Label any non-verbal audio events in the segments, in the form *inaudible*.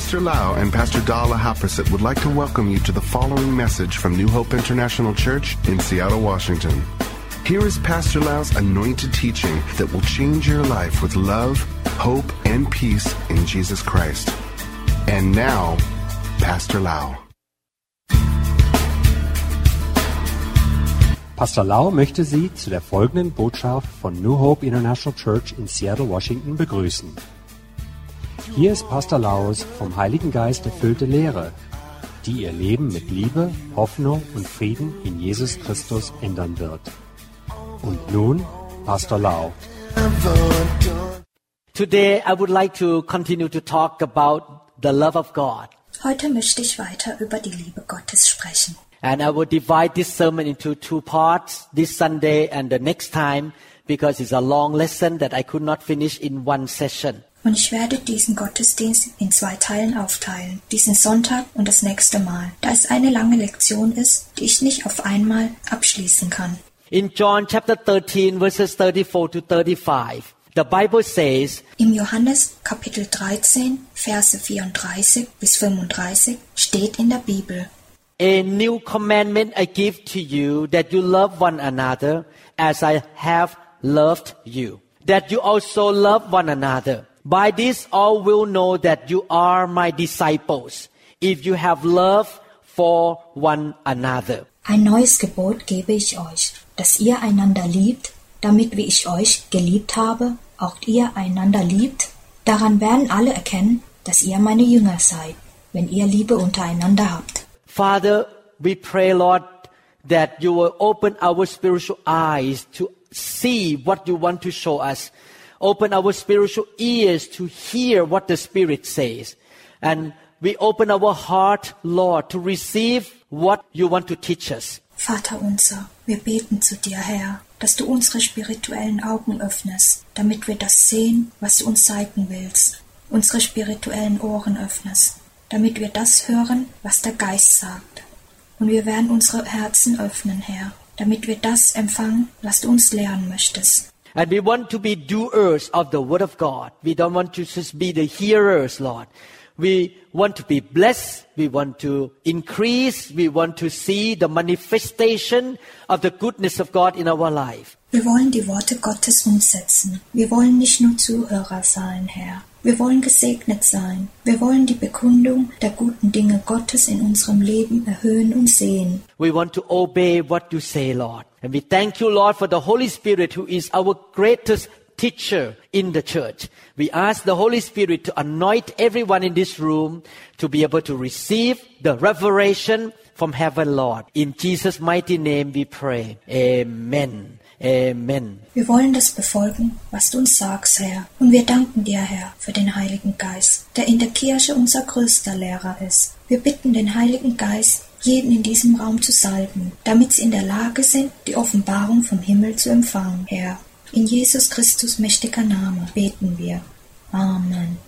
Pastor Lau and Pastor Dala Haprasit would like to welcome you to the following message from New Hope International Church in Seattle, Washington. Here is Pastor Lau's anointed teaching that will change your life with love, hope, and peace in Jesus Christ. And now, Pastor Lau. Pastor Lau möchte Sie zu der folgenden Botschaft von New Hope International Church in Seattle, Washington begrüßen. Hier ist Pastor Laus vom Heiligen Geist erfüllte Lehre, die Ihr Leben mit Liebe, Hoffnung und Frieden in Jesus Christus ändern wird. Und nun Pastor Lau. Today, I would like to continue to talk about the love of God. Heute möchte ich weiter über die Liebe Gottes sprechen. And I will divide this sermon into two parts this Sunday and the next time because it's a long lesson that I could not finish in one session. Und ich werde diesen Gottesdienst in zwei Teilen aufteilen, diesen Sonntag und das nächste Mal, da es eine lange Lektion ist, die ich nicht auf einmal abschließen kann. In John chapter 13 verses 34 to 35, the Bible says, Im Johannes Kapitel 13, Verse 34 bis 35 steht in der Bibel, A new commandment I give to you that you love one another as I have loved you. That you also love one another. By this all will know that you are my disciples if you have love for one another. Ein neues Gebot gebe ich euch, dass ihr einander liebt, damit wie ich euch geliebt habe, auch ihr einander liebt. Daran werden alle erkennen, dass ihr meine Jünger seid, wenn ihr Liebe untereinander habt. Father, we pray, Lord, that you will open our spiritual eyes to see what you want to show us. Open our spiritual ears to hear what the Spirit says. And we open our heart, Lord, to receive what you want to teach us. Vater unser, wir beten zu dir, Herr, dass du unsere spirituellen Augen öffnest, damit wir das sehen, was du uns zeigen willst, unsere spirituellen Ohren öffnest, damit wir das hören, was der Geist sagt. Und wir werden unsere Herzen öffnen, Herr, damit wir das empfangen, was du uns lehren möchtest. And we want to be doers of the Word of God. We don't want to just be the hearers, Lord. We want to be blessed. We want to increase. We want to see the manifestation of the goodness of God in our life. Wir wollen die Worte Gottes umsetzen. Wir wollen nicht nur Zuhörer sein, Herr. Wir wollen gesegnet sein. Wir wollen die Bekundung der guten Dinge Gottes in unserem Leben erhöhen und sehen. We want to obey what you say, Lord. And we thank you, Lord, for the Holy Spirit who is our greatest teacher in the church. We ask the Holy Spirit to anoint everyone in this room to be able to receive the revelation from heaven, Lord. In Jesus' mighty name we pray. Amen. Amen. Wir wollen das befolgen, was du uns sagst, Herr. Und wir danken dir, Herr, für den Heiligen Geist, der in der Kirche unser größter Lehrer ist. Wir bitten den Heiligen Geist, jeden in diesem Raum zu salben, damit sie in der Lage sind, die Offenbarung vom Himmel zu empfangen, Herr. In Jesus Christus mächtiger Name beten wir. Amen.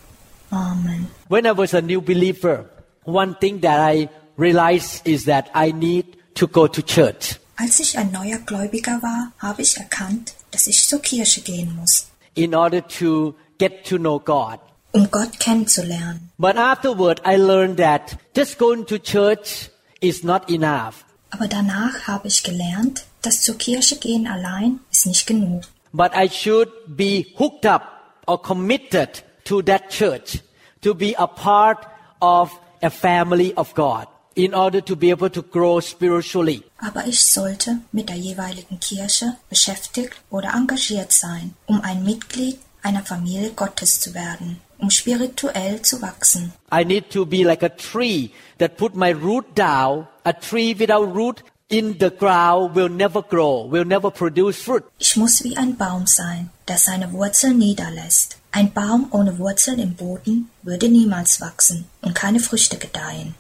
Amen. When I was a new believer, one thing that I realized is that I need to go to church. Als ich ein neuer Gläubiger war, habe ich erkannt, dass ich zur Kirche gehen muss, in order to get to know God. um Gott kennenzulernen. But afterward, I learned that just going to church is not enough. Aber danach habe ich gelernt, dass zur Kirche gehen allein ist nicht genug. But I should be hooked up or committed to that church to be a part of a family of God in order to be able to grow spiritually. Aber ich sollte mit der jeweiligen Kirche beschäftigt oder engagiert sein, um ein Mitglied einer Familie Gottes zu werden, um spirituell zu wachsen. I need to be like a tree that put my root down. A tree without root in the ground will never grow, will never produce fruit. Ich muss wie ein Baum sein, der seine Wurzeln niederlässt. Ein Baum ohne Wurzeln im Boden würde niemals wachsen und keine Früchte gedeihen.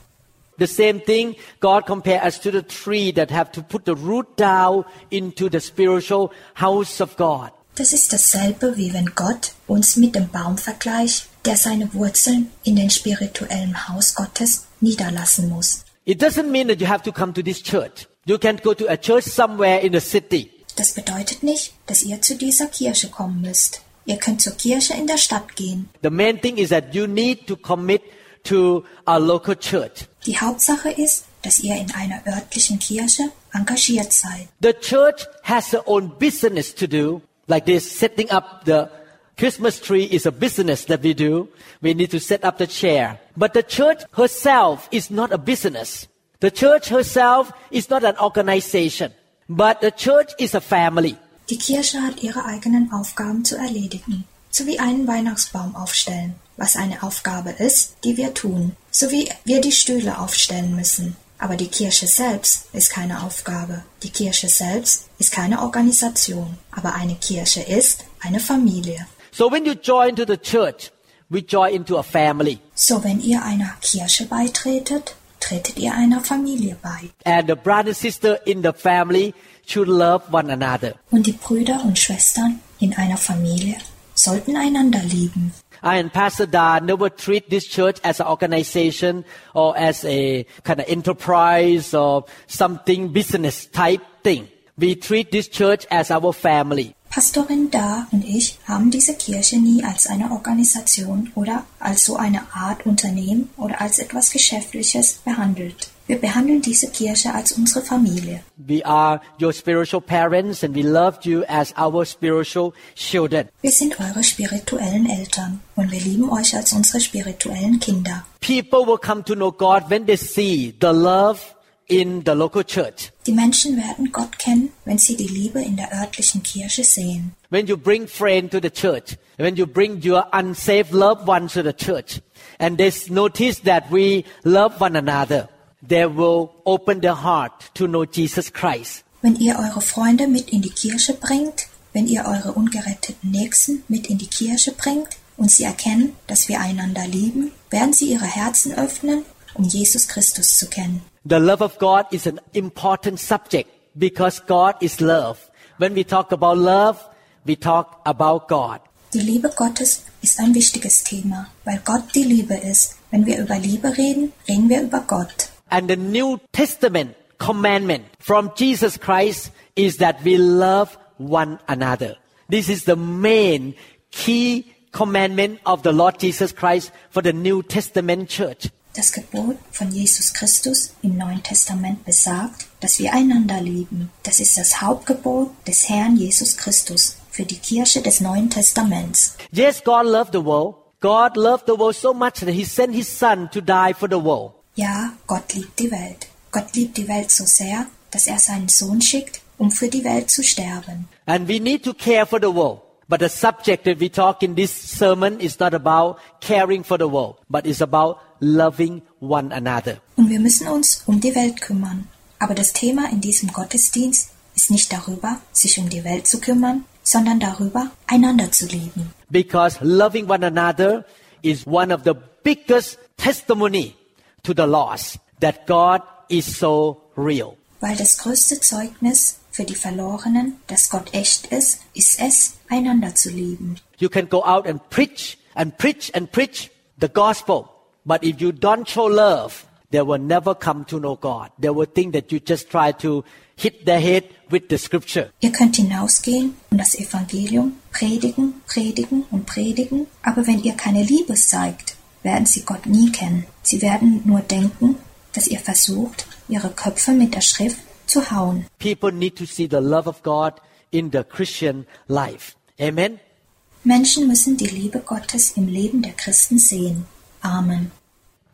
The same thing, God compare us to the tree that have to put the root down into the spiritual house of God. Das ist dasselbe, wie wenn Gott uns mit dem Baum vergleicht, der seine Wurzeln in den spirituellen Haus Gottes niederlassen muss. It doesn't mean that you have to come to this church. You can go to a church somewhere in the city. Das bedeutet nicht, dass ihr zu dieser Kirche kommen müsst. Ihr könnt zur Kirche in der Stadt gehen. The main thing is that you need to commit to a local church. Die Hauptsache ist, dass ihr in einer örtlichen Kirche engagiert seid. The church has their own business to do, like this setting up the Christmas tree is a business that we do. We need to set up the chair. But the church herself is not a business. The church herself is not an organization. But the church is a family. Die Kirche hat ihre eigenen Aufgaben zu erledigen, so wie einen Weihnachtsbaum aufstellen, was eine Aufgabe ist, die wir tun, so wie wir die Stühle aufstellen müssen. Aber die Kirche selbst ist keine Aufgabe. Die Kirche selbst ist keine Organisation. Aber eine Kirche ist eine Familie. So when you join to the church, we join into a family. So, wenn ihr einer Kirche beitretet, tretet ihr einer Familie bei. And the brother and sister in the family should love one another. Und die Brüder und Schwestern in einer Familie sollten einander lieben. I and Pastor Da never treat this church as an organization or as a kind of enterprise or something business type thing. We treat this church as our family. Pastorin Da und ich haben diese Kirche nie als eine Organisation oder als so eine Art Unternehmen oder als etwas Geschäftliches behandelt. Wir behandeln diese Kirche als unsere Familie. We are your spiritual parents and we love you as our spiritual children. Wir sind eure spirituellen Eltern und wir lieben euch als unsere spirituellen Kinder. People will come to know God when they see the love in the local church. Die Menschen werden Gott kennen, wenn sie die Liebe in der örtlichen Kirche sehen. When you bring friend to the church, when you bring your unsaved loved ones to the church, and they notice that we love one another, they will open their heart to know Jesus Christ. Wenn ihr eure Freunde mit in die Kirche bringt, wenn ihr eure ungeretteten Nächsten mit in die Kirche bringt und sie erkennen, dass wir einander lieben, werden sie ihre Herzen öffnen, um Jesus Christus zu kennen. The love of God is an important subject because God is love. When we talk about love, we talk about God. Die Liebe Gottes ist ein wichtiges Thema, weil Gott die Liebe ist. Wenn wir über Liebe reden, reden wir über Gott. And the New Testament commandment from Jesus Christ is that we love one another. This is the main key commandment of the Lord Jesus Christ for the New Testament church. Das Gebot von Jesus Christus im Neuen Testament besagt, dass wir einander lieben. Das ist das Hauptgebot des Herrn Jesus Christus für die Kirche des Neuen Testaments. Yes, God loved the world. God loved the world so much that He sent His Son to die for the world. Ja, Gott liebt die Welt. Gott liebt die Welt so sehr, dass er seinen Sohn schickt, um für die Welt zu sterben. And we need to care for the world. But the subject that we talk in this sermon is not about caring for the world, but it's about loving one another. Und wir müssen uns um die Welt kümmern. Aber das Thema in diesem Gottesdienst ist nicht darüber, sich um die Welt zu kümmern, sondern darüber, einander zu lieben. Because loving one another is one of the biggest testimony to the lost that God is so real. Weil das größte Zeugnis für die Verlorenen, dass Gott echt ist, ist es, einander zu lieben. You can go out and preach and preach and preach the gospel. But if you don't show love, they will never come to know God. They will think that you just try to hit their head with the scripture. Ihr könnt hinausgehen und das Evangelium predigen, predigen und predigen, aber wenn ihr keine Liebe zeigt, werden sie Gott nie kennen. Sie werden nur denken, dass ihr versucht, ihre Köpfe mit der Schrift zu hauen. People need to see the love of God in the Christian life. Amen. Menschen müssen die Liebe Gottes im Leben der Christen sehen. Amen.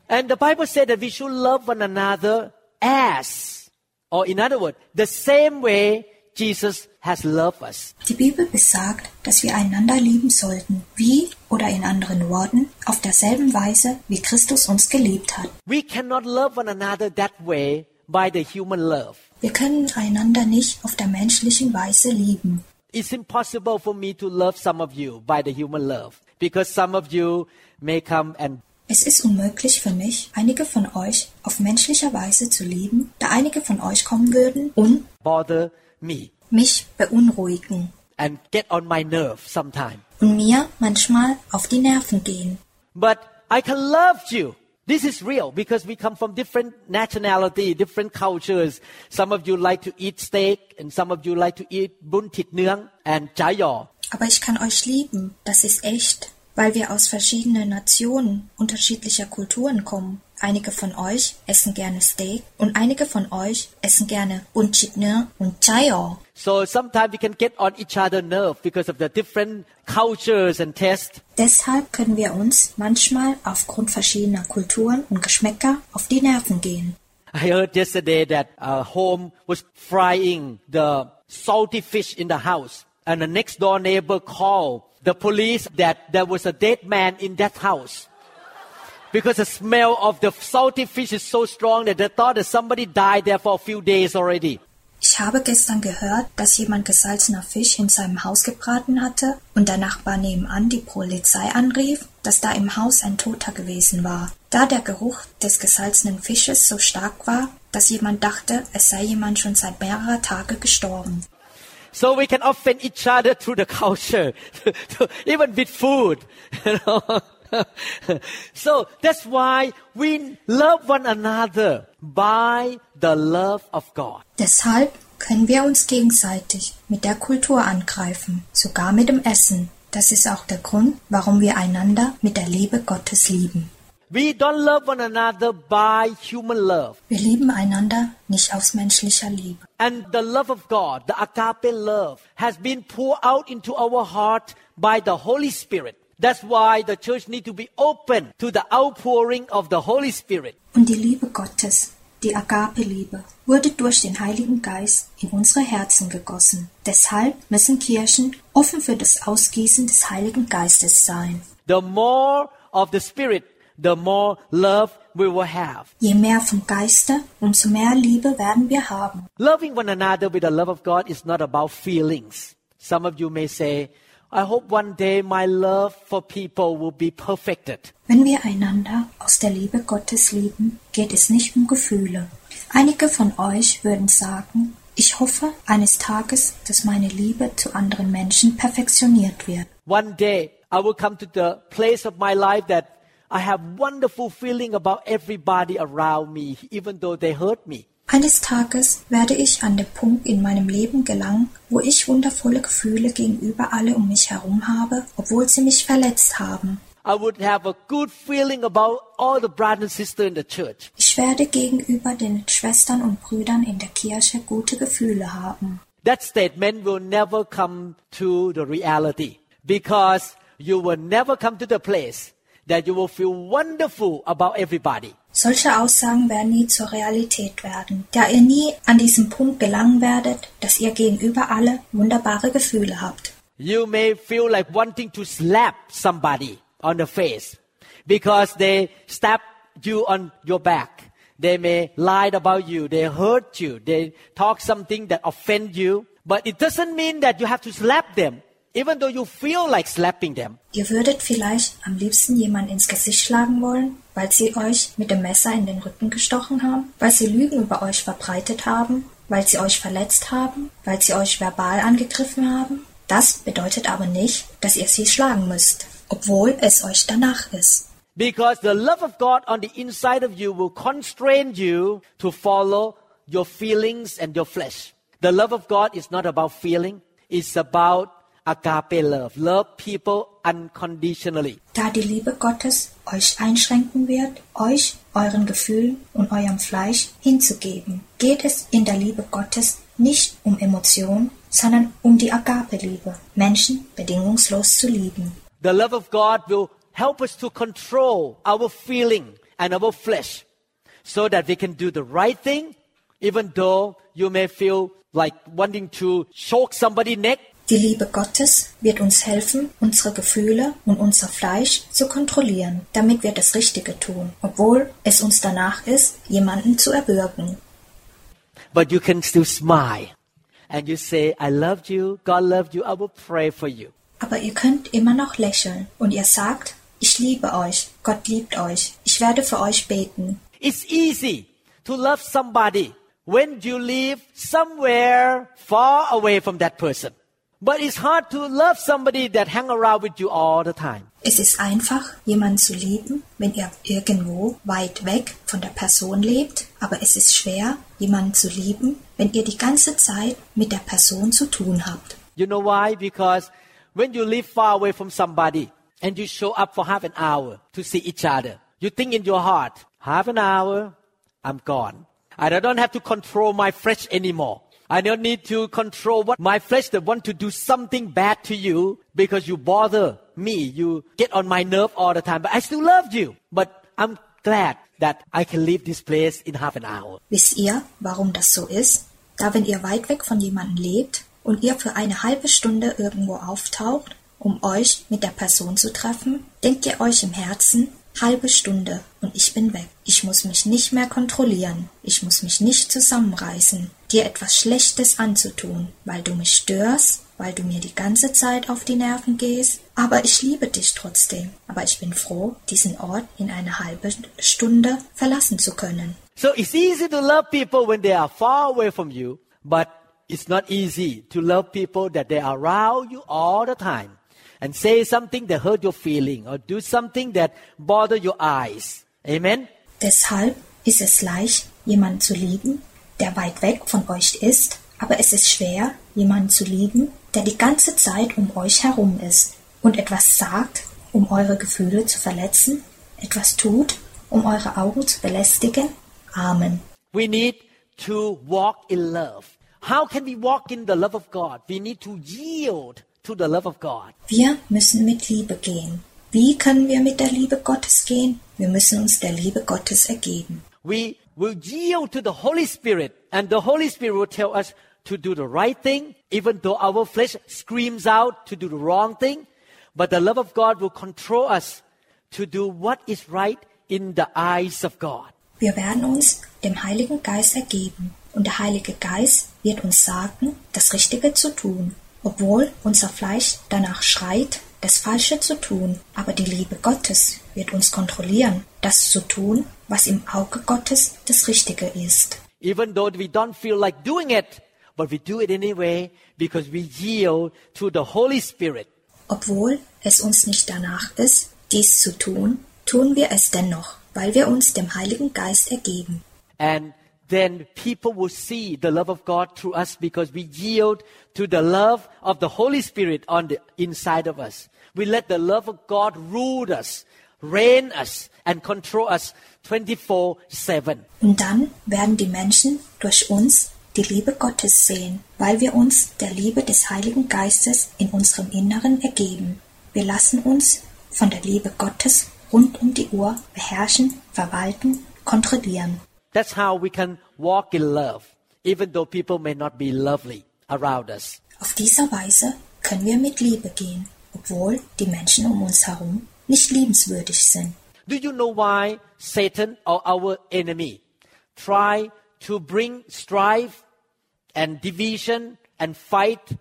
And the Bible said that we should love one another as, or in other words, the same way Jesus has loved us. Die Bibel besagt, dass wir einander lieben sollten, wie oder in anderen Worten, auf derselben Weise, wie Christus uns geliebt hat. We cannot love one another that way by the human love. Wir können einander nicht auf der menschlichen Weise lieben. It's impossible for me to love some of you by the human love because some of you may come and Es ist unmöglich für mich, einige von euch auf menschlicher Weise zu lieben, da einige von euch kommen würden und bother me mich beunruhigen and get on my nerve sometime. und mir manchmal auf die Nerven gehen. But I can love you. This is real because we come from different nationality, different cultures. Some of you like to eat steak and some of you like to eat bun thit nướng and chai yaw. Aber ich kann euch lieben, das ist echt, weil wir aus verschiedenen Nationen unterschiedlicher Kulturen kommen. Einige von euch essen gerne Steak und einige von euch essen gerne Unchitne und Chayo. So sometimes we can get on each other nerve because of the different cultures and tastes. Deshalb können wir uns manchmal aufgrund verschiedener Kulturen und Geschmäcker auf die Nerven gehen. I heard yesterday that a home was frying the salty fish in the house, and the next door neighbor called the police that there was a dead man in that house. Because the smell of the salty fish is so strong that they thought that somebody died there for a few days already. Ich habe gestern gehört, dass jemand gesalzener Fisch in seinem Haus gebraten hatte und der Nachbar nebenan die Polizei anrief, dass da im Haus ein Toter gewesen war. Da der Geruch des gesalzenen Fisches so stark war, dass jemand dachte, es sei jemand schon seit mehrerer Tage gestorben. So we can offend each other through the culture, *laughs* even with food. *laughs* *laughs* so that's why we love one another by the love of God. Deshalb können wir uns gegenseitig mit der Kultur angreifen, sogar mit dem Essen. Das ist auch der Grund, warum wir einander mit der Liebe Gottes lieben. We don't love one another by human love. Wir lieben einander nicht aus menschlicher Liebe. And the love of God, the agape love, has been poured out into our heart by the Holy Spirit. That's why the church need to be open to the outpouring of the Holy Spirit. Und die Liebe Gottes, die Agape-Liebe, wurde durch den Heiligen Geist in unsere Herzen gegossen. Deshalb müssen Kirchen offen für das Ausgießen des Heiligen Geistes sein. The more of the Spirit, the more love we will have. Je mehr vom Geiste, umso mehr Liebe werden wir haben. Loving one another with the love of God is not about feelings. Some of you may say, I hope one day my love for people will be perfected. Wenn wir einander aus der Liebe Gottes lieben, geht es nicht um Gefühle. Einige von euch würden sagen, ich hoffe eines Tages, dass meine Liebe zu anderen Menschen perfektioniert wird. One day I will come to the place of my life that I have wonderful feeling about everybody around me, even though they hurt me. Eines Tages werde ich an den Punkt in meinem Leben gelangen, wo ich wundervolle Gefühle gegenüber alle um mich herum habe, obwohl sie mich verletzt haben. I would have a good feeling about all the brothers and sisters in the church. Ich werde gegenüber den Schwestern und Brüdern in der Kirche gute Gefühle haben. That statement will never come to the reality because you will never come to the place that you will feel wonderful about everybody. Solche Aussagen werden nie zur Realität werden, da ihr nie an diesen Punkt gelangen werdet, dass ihr gegenüber alle wunderbare Gefühle habt. You may feel like wanting to slap somebody on the face because they stab you on your back. They may lie about you, they hurt you, they talk something that offend you, but it doesn't mean that you have to slap them, even though you feel like slapping them. Ihr würdet vielleicht am liebsten jemand ins Gesicht schlagen wollen, weil sie euch mit dem Messer in den Rücken gestochen haben, weil sie Lügen über euch verbreitet haben, weil sie euch verletzt haben, weil sie euch verbal angegriffen haben. Das bedeutet aber nicht, dass ihr sie schlagen müsst, obwohl es euch danach ist. Because the love of God on the inside of you will constrain you to follow your feelings and your flesh. The love of God is not about feeling, it's about agape love. Love people unconditionally. Da die Liebe Gottes euch einschränken wird, euch, euren Gefühlen und eurem Fleisch hinzugeben, geht es in der Liebe Gottes nicht um Emotion, sondern um die Agape-Liebe, Menschen bedingungslos zu lieben. The love of God will help us to control our feeling and our flesh so that we can do the right thing, even though you may feel like wanting to choke somebody's neck. Die Liebe Gottes wird uns helfen, unsere Gefühle und unser Fleisch zu kontrollieren, damit wir das Richtige tun, obwohl es uns danach ist, jemanden zu erwürgen. But you can still smile and you say, I loved you, God loved you, I will pray for you. Aber ihr könnt immer noch lächeln und ihr sagt, ich liebe euch, Gott liebt euch, ich werde für euch beten. It's easy to love somebody when you live somewhere far away from that person. But it's hard to love somebody that hang around with you all the time. Es ist einfach, jemanden zu lieben, wenn er irgendwo weit weg von der Person lebt, aber es ist schwer, jemanden zu lieben, wenn ihr die ganze Zeit mit der Person zu tun habt. You know why? Because when you live far away from somebody, and you show up for half an hour to see each other. You think in your heart, half an hour, I'm gone. I don't have to control my flesh anymore. I don't need to control what my flesh that want to do something bad to you because you bother me. You get on my nerve all the time, but I still love you. But I'm glad that I can leave this place in half an hour. Wisst ihr, warum das so ist? Da wenn ihr weit weg von jemandem lebt und ihr für eine halbe Stunde irgendwo auftaucht, um euch mit der Person zu treffen, denkt ihr euch im Herzen, halbe Stunde und ich bin weg. Ich muss mich nicht mehr kontrollieren. Ich muss mich nicht zusammenreißen, dir etwas Schlechtes anzutun, weil du mich störst, weil du mir die ganze Zeit auf die Nerven gehst. Aber ich liebe dich trotzdem. Aber ich bin froh, diesen Ort in eine halbe Stunde verlassen zu können. So it's easy to love people when they are far away from you, but it's not easy to love people that they are around you all the time and say something that hurt your feeling or do something that bother your eyes. Amen. Deshalb ist es leicht, jemanden zu lieben, der weit weg von euch ist, aber es ist schwer, jemanden zu lieben, der die ganze Zeit um euch herum ist und etwas sagt, um eure Gefühle zu verletzen, etwas tut, um eure Augen zu belästigen. Amen. We need to walk in love. How can we walk in the love of God? We need to yield to the love of God. Wir müssen mit Liebe gehen. Wie können wir mit der Liebe Gottes gehen? Wir müssen uns der Liebe Gottes ergeben. We will yield to the Holy Spirit, and the Holy Spirit will tell us to do the right thing, even though our flesh screams out to do the wrong thing. But the love of God will control us to do what is right in the eyes of God. Wir werden uns dem Heiligen Geist ergeben und der Heilige Geist wird uns sagen, das Richtige zu tun, obwohl unser Fleisch danach schreit, das Falsche zu tun. Aber die Liebe Gottes wird uns kontrollieren, das zu tun, was im Auge Gottes das Richtige ist. Even though we don't feel like doing it, but we do it anyway because we yield to the Holy Spirit. Obwohl es uns nicht danach ist, dies zu tun, tun wir es dennoch, weil wir uns dem Heiligen Geist ergeben. And then people will see the love of God through us because we yield to the love of the Holy Spirit on the inside of us. We let the love of God rule us, reign us, and control us 24 7. Und dann werden die Menschen durch uns die Liebe Gottes sehen, weil wir uns der Liebe des Heiligen Geistes in unserem Inneren ergeben. Wir lassen uns von der Liebe Gottes rund um die Uhr beherrschen, verwalten, kontrollieren. That's how we can walk in love, even though people may not be lovely around us. Auf dieser Weise können wir mit Liebe gehen, obwohl die Menschen um uns herum nicht liebenswürdig sind. Do you know why Satan or our enemy try to bring strife and division and fight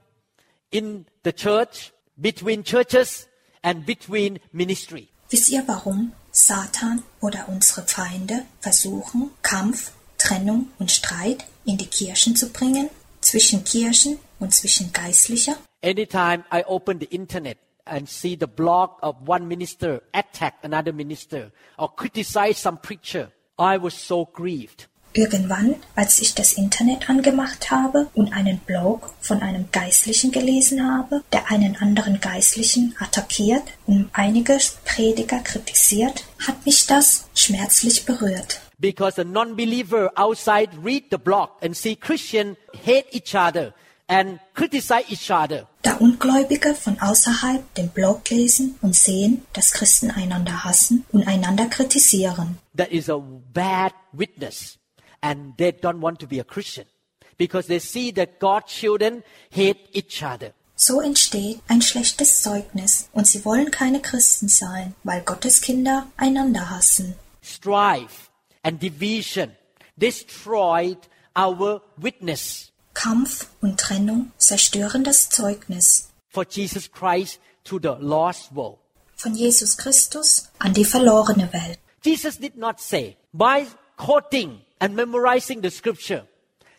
in the church between churches and between ministry? Wisst ihr warum Satan oder unsere Feinde versuchen, Kampf, Trennung und Streit in die Kirchen zu bringen, zwischen Kirchen und zwischen Geistlicher? Anytime I open the internet and see the blog of one minister attack another minister or criticize some preacher, I was so grieved. Irgendwann, als ich das Internet angemacht habe und einen Blog von einem Geistlichen gelesen habe, der einen anderen Geistlichen attackiert und einige Prediger kritisiert, hat mich das schmerzlich berührt. Because a non-believer outside read the blog and see Christian hate each other and criticize each other. Da Ungläubige von außerhalb den Blog lesen und sehen, dass Christen einander hassen und einander kritisieren. That is a bad witness. And they don't want to be a Christian because they see that God's children hate each other. So entsteht ein schlechtes Zeugnis und sie wollen keine Christen sein, weil Gottes Kinder einander hassen. Strife and division destroyed our witness Kampf und Trennung zerstören das Zeugnis for Jesus Christ to the lost world. von Jesus Christus an die verlorene Welt. Jesus did not say, by quoting and memorizing the scripture,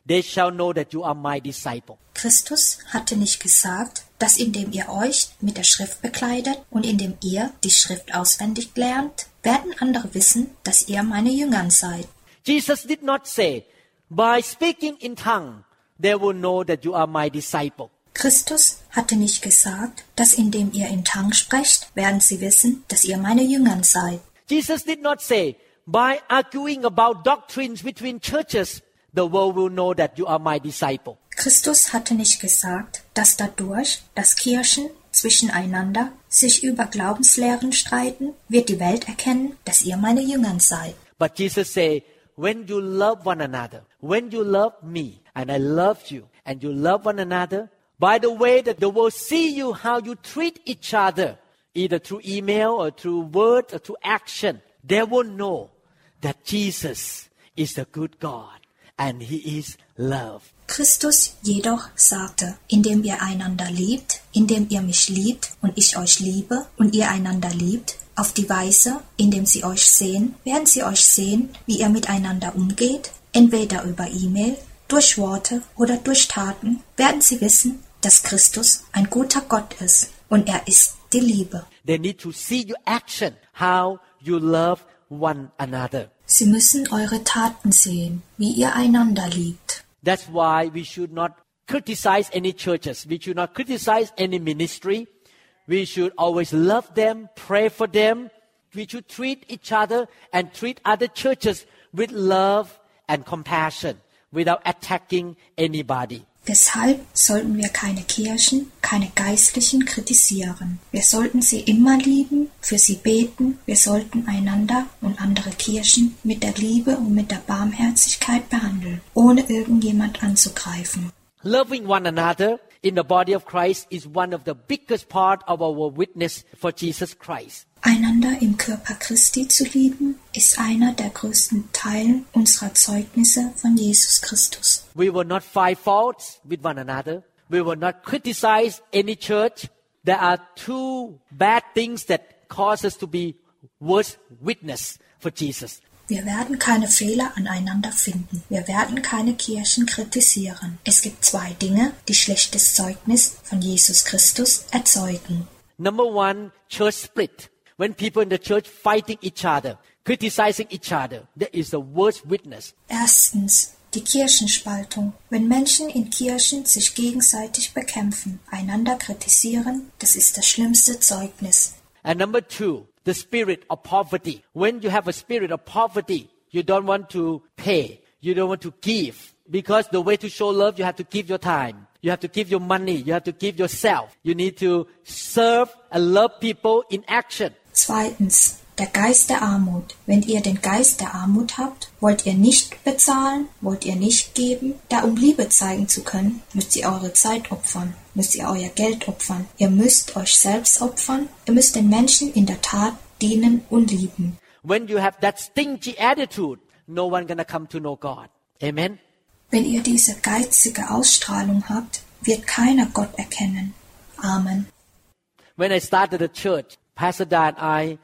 they shall know that you are my disciple. Christus hatte nicht gesagt, dass indem ihr euch mit der Schrift bekleidet und indem ihr die Schrift auswendig lernt, werden andere wissen, dass ihr meine Jüngern seid. Jesus did not say, by speaking in tongue, they will know that you are my disciple. Christus hatte nicht gesagt, dass indem ihr in Tang sprecht, werden sie wissen, dass ihr meine Jüngern seid. Jesus did not say, by arguing about doctrines between churches, the world will know that you are my disciple. Christus hatte nicht gesagt, dass dadurch, dass Kirchen zwischeneinander sich über Glaubenslehren streiten, wird die Welt erkennen, dass ihr meine Jüngern seid. But Jesus said, when you love one another, when you love me, and I love you, and you love one another, by the way that the world see you how you treat each other, either through email or through word or through action, they will know that Jesus is the good God and He is love. Christus jedoch sagte, indem ihr einander liebt, indem ihr mich liebt und ich euch liebe und ihr einander liebt, auf die Weise, indem sie euch sehen, werden sie euch sehen, wie ihr miteinander umgeht, entweder über E-Mail, durch Worte oder durch Taten, werden sie wissen, dass Christus ein guter Gott ist und er ist die Liebe. They need to see your action, how you love one another. Sie müssen eure Taten sehen, wie ihr einander liebt. That's why we should not criticize any churches. We should not criticize any ministry. We should always love them, pray for them. We should treat each other and treat other churches with love and compassion without attacking anybody. Deshalb sollten wir keine Kirchen, keine Geistlichen kritisieren. Wir sollten sie immer lieben, für sie beten, wir sollten einander und andere Kirchen mit der Liebe und mit der Barmherzigkeit behandeln, ohne irgendjemand anzugreifen. Loving one another in the body of Christ is one of the biggest part of our witness for Jesus Christ. Einander im Körper Christi zu lieben, ist einer der größten Teile unserer Zeugnisse von Jesus Christus. We will not find faults with one another. We will not criticize any church. There are two bad things that cause us to be worse witness for Jesus. Wir werden keine Fehler aneinander finden. Wir werden keine Kirchen kritisieren. Es gibt zwei Dinge, die schlechtes Zeugnis von Jesus Christus erzeugen. Number one, church split. When people in the church fighting each other, criticizing each other, that is the worst witness. Erstens die Kirchenspaltung. Wenn Menschen in Kirchen sich gegenseitig bekämpfen, einander kritisieren, das ist das schlimmste Zeugnis. And number two, the spirit of poverty. When you have a spirit of poverty, you don't want to pay, you don't want to give. Because the way to show love, you have to give your time. You have to give your money. You have to give yourself. You need to serve and love people in action. Zweitens, der Geist der Armut. Wenn ihr den Geist der Armut habt, wollt ihr nicht bezahlen, wollt ihr nicht geben, da um Liebe zeigen zu können, müsst ihr eure Zeit opfern, müsst ihr euer Geld opfern, ihr müsst euch selbst opfern, ihr müsst den Menschen in der Tat dienen und lieben. When you have that stingy attitude, no one gonna come to know God. Amen. Wenn ihr diese geizige Ausstrahlung habt, wird keiner Gott erkennen. Amen. When I started the church, Pastor Dan and I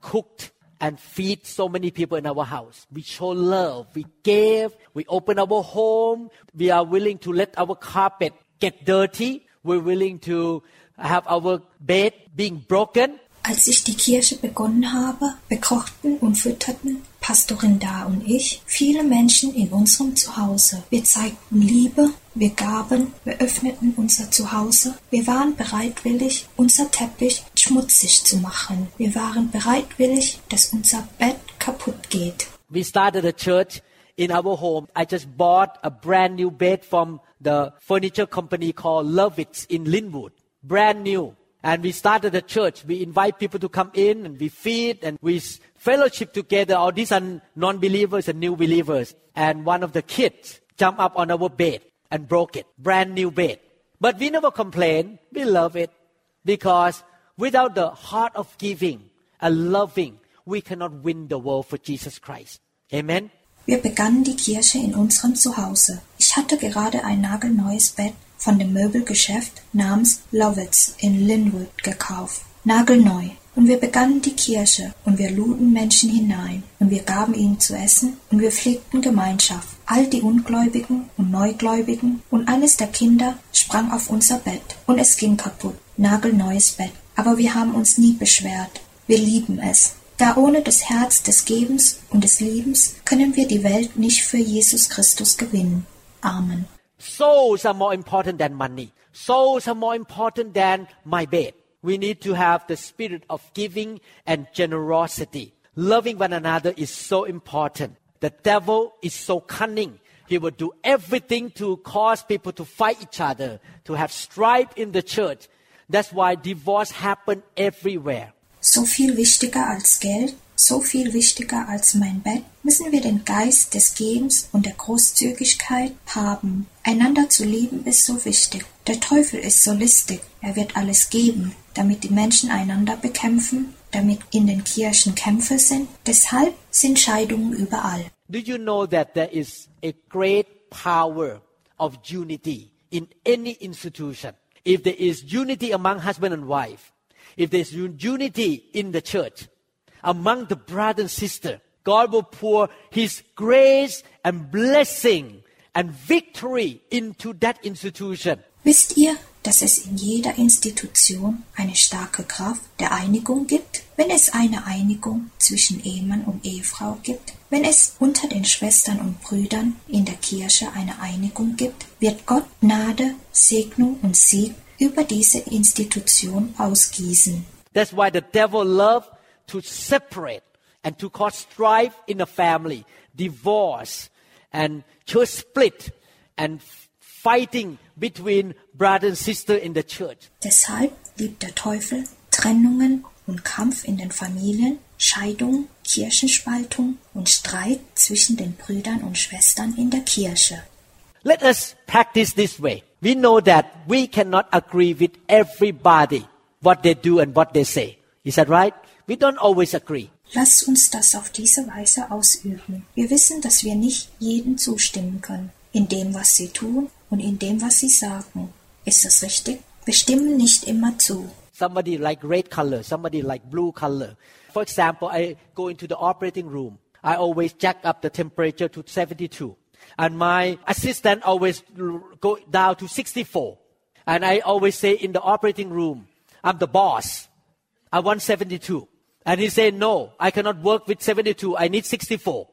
cooked and feed so many people in our house. We show love. We gave. We open our home. We are willing to let our carpet get dirty. We're willing to have our bed being broken. Als ich die Kirche begonnen habe, bekochten und fütterten Pastorin Da und ich viele Menschen in unserem Zuhause. Wir zeigten Liebe, wir gaben, wir öffneten unser Zuhause. Wir waren bereitwillig, unser Teppich schmutzig zu machen. Wir waren bereitwillig, dass unser Bett kaputt geht. We started a church in our home. I just bought a brand new bed from the furniture company called Lovitz in Linwood. Brand new. And we started a church. We invite people to come in and we feed and we fellowship together. All these are non-believers and new believers. And one of the kids jumped up on our bed and broke it. Brand new bed. But we never complain. We love it because without the heart of giving and loving, we cannot win the world for Jesus Christ. Amen. Wir begannen die Kirche in unserem Zuhause. Ich hatte gerade ein nagelneues Bett von dem Möbelgeschäft namens Lovitz in Linwood gekauft. Nagelneu. Und wir begannen die Kirche und wir luden Menschen hinein und wir gaben ihnen zu essen und wir pflegten Gemeinschaft. All die Ungläubigen und Neugläubigen und eines der Kinder sprang auf unser Bett und es ging kaputt. Nagelneues Bett. Aber wir haben uns nie beschwert. Wir lieben es. Da ohne das Herz des Gebens und des Liebens können wir die Welt nicht für Jesus Christus gewinnen. Amen. Souls are more important than money. souls are more important than my bed. We need to have the spirit of giving and generosity. Loving one another is so important. The devil is so cunning. He will do everything to cause people to fight each other, to have strife in the church. That's why divorce happen everywhere. So viel wichtiger als Geld, so viel wichtiger als mein Bett, müssen wir den Geist des Gebens und der Großzügigkeit haben. Einander zu lieben ist so wichtig. Der Teufel ist so listig. Er wird alles geben, damit die Menschen einander bekämpfen, damit in den Kirchen Kämpfe sind. Deshalb sind Scheidungen überall. Do you know that there is a great power of unity in any institution? If there is unity among husband and wife, if there's unity in the church, among the brother and sister, God will pour His grace and blessing and victory into that institution. Wisst ihr, dass es in jeder Institution eine starke Kraft der Einigung gibt? Wenn es eine Einigung zwischen Ehemann und Ehefrau gibt, wenn es unter den Schwestern und Brüdern in der Kirche eine Einigung gibt, wird Gott Gnade, Segnung und Sieg über diese Institution ausgießen. That's why the devil loves to separate and to cause strife in a family, divorce and church split and fighting between brother and sister in the church. Deshalb liebt der Teufel Trennungen und Kampf in den Familien, Scheidung, Kirchenspaltung und Streit zwischen den Brüdern und Schwestern in der Kirche. Let us practice this way. We know that we cannot agree with everybody what they do and what they say. Is that right? We don't always agree. Lasst uns das auf diese Weise ausüben. Wir wissen, dass wir nicht jedem zustimmen können, in dem, was sie tun und in dem, was sie sagen. Ist das richtig? Wir stimmen nicht immer zu. Somebody like red color, somebody like blue color. For example, I go into the operating room. I always jack up the temperature to 72. And my assistant always go down to 64. And I always say in the operating room, I'm the boss. I want 72. And he said, no, I cannot work with 72. I need 64.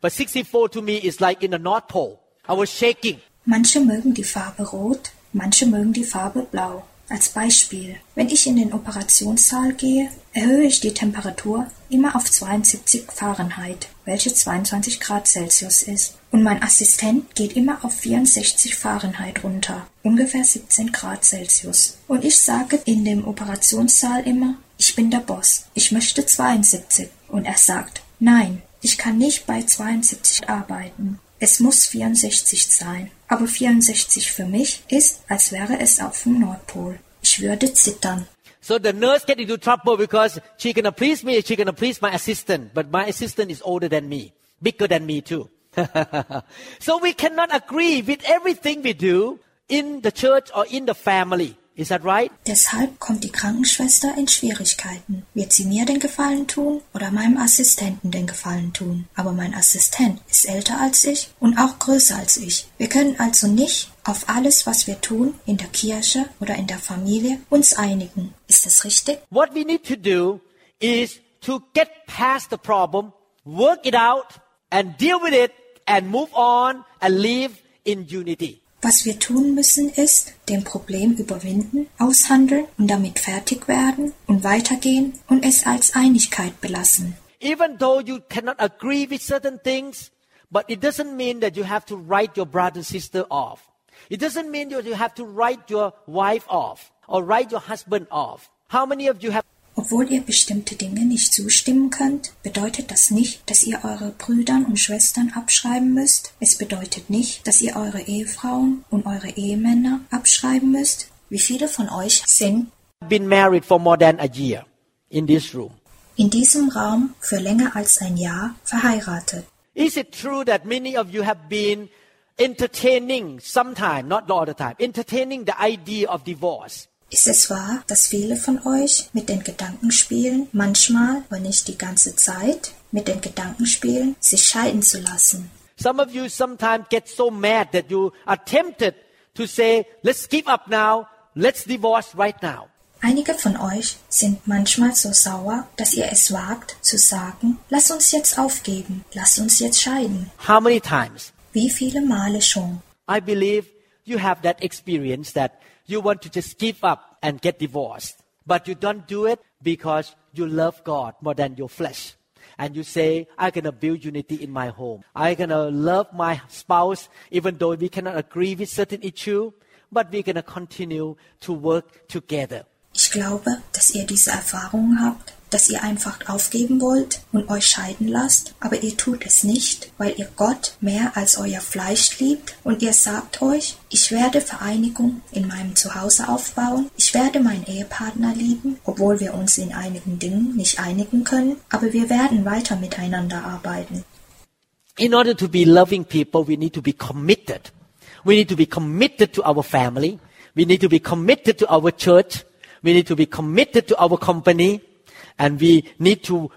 But 64 to me is like in the North Pole. I was shaking. Manche mögen die Farbe rot, manche mögen die Farbe blau. Als Beispiel, wenn ich in den Operationssaal gehe, erhöhe ich die Temperatur immer auf 72 Fahrenheit, welche 22 Grad Celsius ist. Und mein Assistent geht immer auf 64 Fahrenheit runter, ungefähr 17 Grad Celsius. Und ich sage in dem Operationssaal immer, ich bin der Boss, ich möchte 72. Und er sagt, nein, ich kann nicht bei 72 arbeiten. Es muss 64 sein. Aber 64 für mich ist, als wäre es auf dem Nordpol. Ich würde zittern. So the nurse get into trouble because she gonna please me, she gonna please my assistant. But my assistant is older than me, bigger than me too. *laughs* so we cannot agree with everything we do in the church or in the family. Is that right? Deshalb kommt die Krankenschwester in Schwierigkeiten. Wird sie mir den Gefallen tun oder meinem Assistenten den Gefallen tun? Aber mein Assistent ist älter als ich und auch größer als ich. Wir können also nicht auf alles, was wir tun, in der Kirche oder in der Familie, uns einigen. Ist das richtig? What we need to do is to get past the problem, work it out, and deal with it, and move on and live in unity. Was wir tun müssen, ist, dem Problem überwinden, aushandeln und damit fertig werden und weitergehen und es als Einigkeit belassen. Even though you cannot agree with certain things, but it doesn't mean that you have to write your brother sister off. It doesn't mean that you have to write your wife off or write your husband off. How many of you have Obwohl ihr bestimmte Dinge nicht zustimmen könnt, bedeutet das nicht, dass ihr eure Brüdern und Schwestern abschreiben müsst. Es bedeutet nicht, dass ihr eure Ehefrauen und eure Ehemänner abschreiben müsst. Wie viele von euch sind been married for more than a year in this room? in diesem Raum für länger als ein Jahr verheiratet? Is it true that many of you have been entertaining sometime, not all the time, entertaining the idea of divorce? Ist es wahr, dass viele von euch mit den Gedanken spielen, manchmal, aber nicht die ganze Zeit, mit den Gedanken spielen, sich scheiden zu lassen? Some of you sometimes get so mad that you are tempted to say, let's give up now, let's divorce right now. Einige von euch sind manchmal so sauer, dass ihr es wagt zu sagen, lass uns jetzt aufgeben, lass uns jetzt scheiden. How many times? Wie viele Male schon? I believe you have that experience that you want to just give up and get divorced. But you don't do it because you love God more than your flesh. And you say, I'm going to build unity in my home. I'm going to love my spouse even though we cannot agree with certain issue, but we're going to continue to work together. Ich glaube, dass ihr diese Erfahrungen habt, dass ihr einfach aufgeben wollt und euch scheiden lasst, aber ihr tut es nicht, weil ihr Gott mehr als euer Fleisch liebt und ihr sagt euch, ich werde Vereinigung in meinem Zuhause aufbauen, ich werde meinen Ehepartner lieben, obwohl wir uns in einigen Dingen nicht einigen können, aber wir werden weiter miteinander arbeiten. In order to be loving people, we need to be committed. We need to be committed to our family. We need to be committed to our church. We need to be committed to our company. And we need to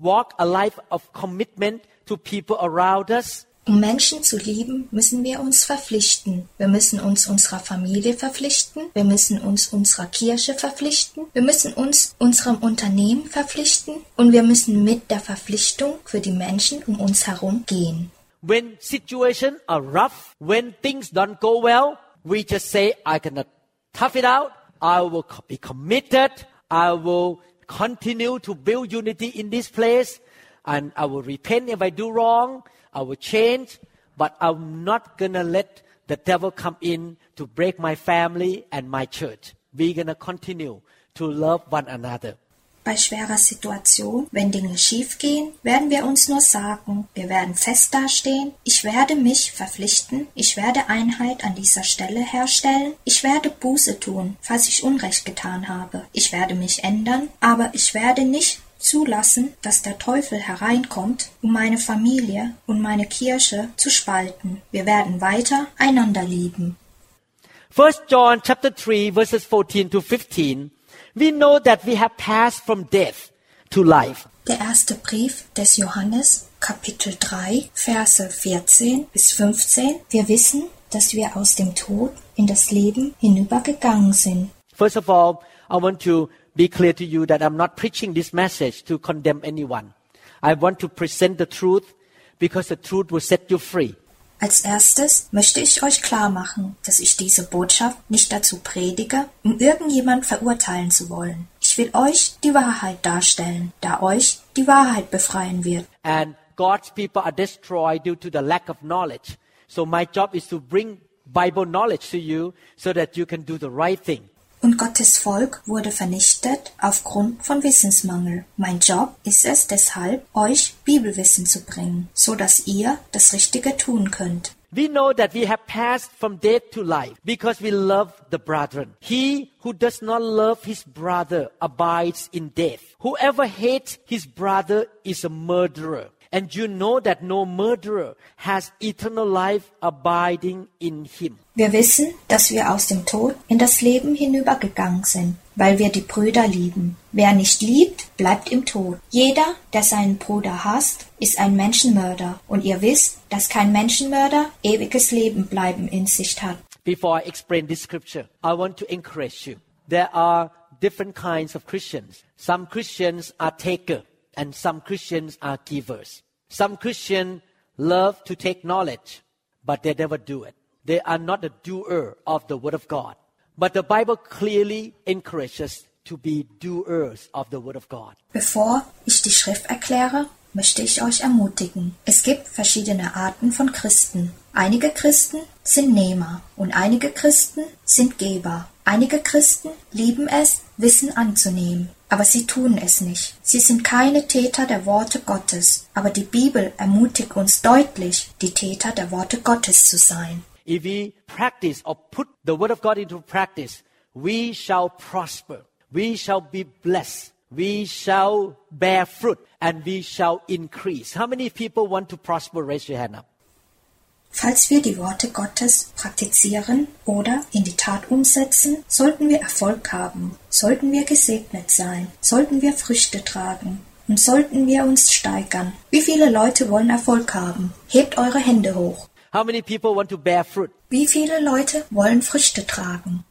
walk a life of commitment to people around us. Um Menschen zu lieben, müssen wir uns verpflichten. Wir müssen uns unserer Familie verpflichten. Wir müssen uns unserer Kirche verpflichten. Wir müssen uns unserem Unternehmen verpflichten. Und wir müssen mit der Verpflichtung für die Menschen um uns herum gehen. When situations are rough, when things don't go well, we just say, I cannot tough it out. I will be committed. I will continue to build unity in this place. And I will repent if I do wrong. I will change. But I'm not gonna let the devil come in to break my family and my church. We're gonna continue to love one another. Bei schwerer Situation, wenn Dinge schiefgehen, werden wir uns nur sagen, wir werden fest dastehen, ich werde mich verpflichten, ich werde Einheit an dieser Stelle herstellen, ich werde Buße tun, falls ich Unrecht getan habe, ich werde mich ändern, aber ich werde nicht zulassen, dass der Teufel hereinkommt, um meine Familie und meine Kirche zu spalten. Wir werden weiter einander lieben. 1 John chapter 3 verses 14 to 15, we know that we have passed from death to life. Der erste Brief des Johannes, Kapitel 3, Verse 14 bis 15. Wir wissen, dass wir aus dem Tod in das Leben hinübergegangen sind. First of all, I want to be clear to you that I'm not preaching this message to condemn anyone. I want to present the truth because the truth will set you free. Als erstes möchte ich euch klar machen, dass ich diese Botschaft nicht dazu predige, um irgendjemand verurteilen zu wollen. Ich will euch die Wahrheit darstellen, da euch die Wahrheit befreien wird. And God's people are destroyed due to the lack of knowledge. So my job is to bring Bible knowledge to you so that you can do the right thing. Und Gottes Volk wurde vernichtet aufgrund von Wissensmangel. Mein Job ist es deshalb, euch Bibelwissen zu bringen, so dass ihr das Richtige tun könnt. We know that we have passed from death to life because we love the brethren. He who does not love his brother abides in death. Whoever hates his brother is a murderer. And you know that no murderer has eternal life abiding in him. Wir wissen, dass wir aus dem Tod in das Leben hinübergegangen sind, weil wir die Brüder lieben. Wer nicht liebt, bleibt im Tod. Jeder, der seinen Bruder hasst, ist ein Menschenmörder. Und ihr wisst, dass kein Menschenmörder ewiges Leben bleiben in Sicht hat. Before I explain this scripture, I want to encourage you. There are different kinds of Christians. Some Christians are taker and some Christians are givers. Some Christians love to take knowledge, but they never do it. They are not a doer of the word of God. But the Bible clearly encourages to be doers of the word of God. Bevor ich die Schrift erkläre, möchte ich euch ermutigen. Es gibt verschiedene Arten von Christen. Einige Christen sind Nehmer und einige Christen sind Geber. Einige Christen lieben es, Wissen anzunehmen, aber sie tun es nicht. Sie sind keine Täter der Worte Gottes, aber die Bibel ermutigt uns deutlich, die Täter der Worte Gottes zu sein. If we practice or put the word of God into practice, we shall prosper. We shall be blessed. We shall bear fruit and we shall increase. How many people want to prosper? Raise your hand up. Falls wir die Worte Gottes praktizieren oder in die Tat umsetzen, sollten wir Erfolg haben, sollten wir gesegnet sein, sollten wir Früchte tragen und sollten wir uns steigern. Wie viele Leute wollen Erfolg haben? Hebt eure Hände hoch. How many people want to bear fruit? Wie viele Leute wollen Früchte tragen?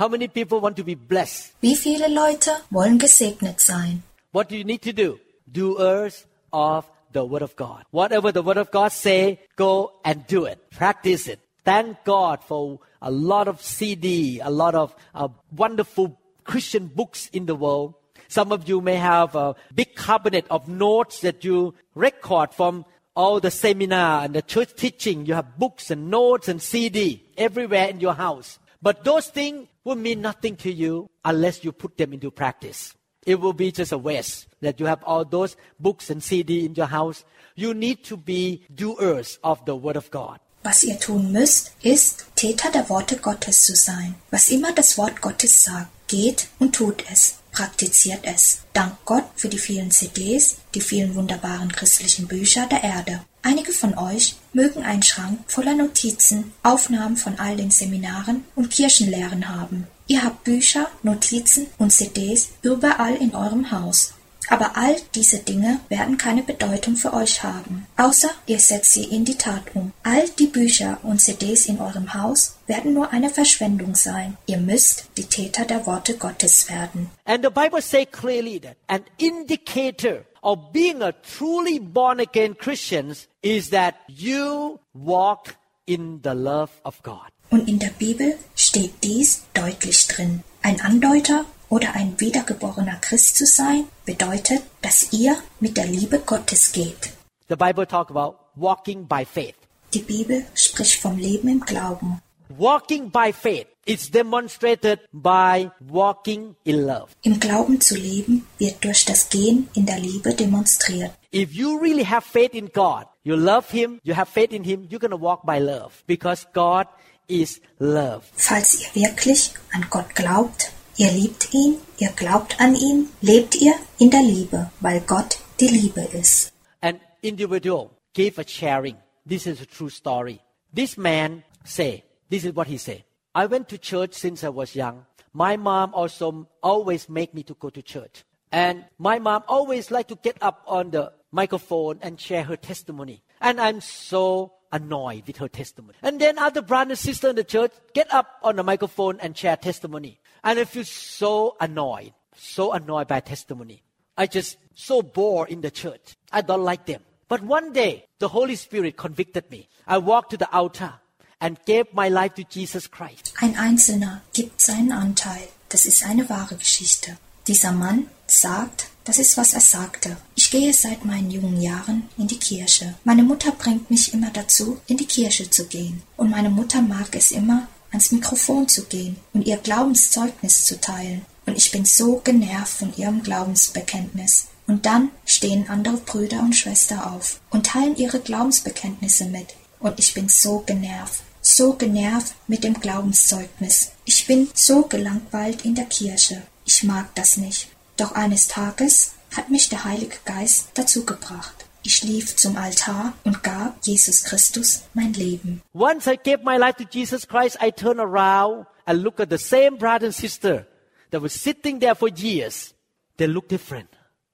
How many people want to be blessed? Wie viele Leute wollen gesegnet sein? What do you need to do? Doers of the word of God. Whatever the word of God say, go and do it. Practice it. Thank God for a lot of CD, a lot of uh, wonderful Christian books in the world. Some of you may have a big cabinet of notes that you record from all the seminar and the church teaching. You have books and notes and CD everywhere in your house. But those things will mean nothing to you unless you put them into practice. It will be just a waste that you have all those books and CD in your house. You need to be doers of the Word of God. Was ihr tun müsst, ist, Täter der Worte Gottes zu sein. Was immer das Wort Gottes sagt, geht und tut es, praktiziert es. Dank Gott für die vielen CDs, die vielen wunderbaren christlichen Bücher der Erde. Einige von euch mögen einen Schrank voller Notizen, Aufnahmen von all den Seminaren und Kirchenlehren haben. Ihr habt Bücher, Notizen und CDs überall in eurem Haus. Aber all diese Dinge werden keine Bedeutung für euch haben, außer ihr setzt sie in die Tat um. All die Bücher und CDs in eurem Haus werden nur eine Verschwendung sein. Ihr müsst die Täter der Worte Gottes werden. And the Bible says clearly that an indicator of being a truly born again Christian is that you walk in the love of God. Und in der Bibel steht dies deutlich drin. Ein Andeuter oder ein wiedergeborener Christ zu sein bedeutet, dass ihr mit der Liebe Gottes geht. The Bible talk about walking by faith. Die Bibel spricht vom Leben im Glauben. Walking by faith is demonstrated by walking in love. Im Glauben zu leben wird durch das Gehen in der Liebe demonstriert. If you really have faith in God, you love Him, you have faith in Him, you're going to walk by love because God is love. Falls ihr wirklich an Gott glaubt, ihr liebt ihn, ihr glaubt an ihn, lebt ihr in der Liebe, weil Gott die Liebe ist. An individual gave a sharing. This is a true story. This man say, this is what he say. I went to church since I was young. My mom also always make me to go to church. And my mom always like to get up on the microphone and share her testimony. And I'm so annoyed with her testimony. And then other brother and sister in the church get up on the microphone and share testimony. And I feel so annoyed, so annoyed by testimony. I just so bored in the church. I don't like them. But one day, the Holy Spirit convicted me. I walked to the altar and gave my life to Jesus Christ. Ein Einzelner gibt seinen Anteil. Das ist eine wahre Geschichte. Dieser Mann sagt, das ist, was er sagte. Ich gehe seit meinen jungen Jahren in die Kirche. Meine Mutter bringt mich immer dazu, in die Kirche zu gehen. Und meine Mutter mag es immer, ans Mikrofon zu gehen und ihr Glaubenszeugnis zu teilen. Und ich bin so genervt von ihrem Glaubensbekenntnis. Und dann stehen andere Brüder und Schwestern auf und teilen ihre Glaubensbekenntnisse mit. Und ich bin so genervt, so genervt mit dem Glaubenszeugnis. Ich bin so gelangweilt in der Kirche. Ich mag das nicht. Doch eines Tages hat mich der Heilige Geist dazu gebracht. Ich lief zum Altar und gab Jesus Christus mein Leben. Once I gave my life to Jesus Christ, I turned around and looked at the same brother and sister that was sitting there for years. They look different.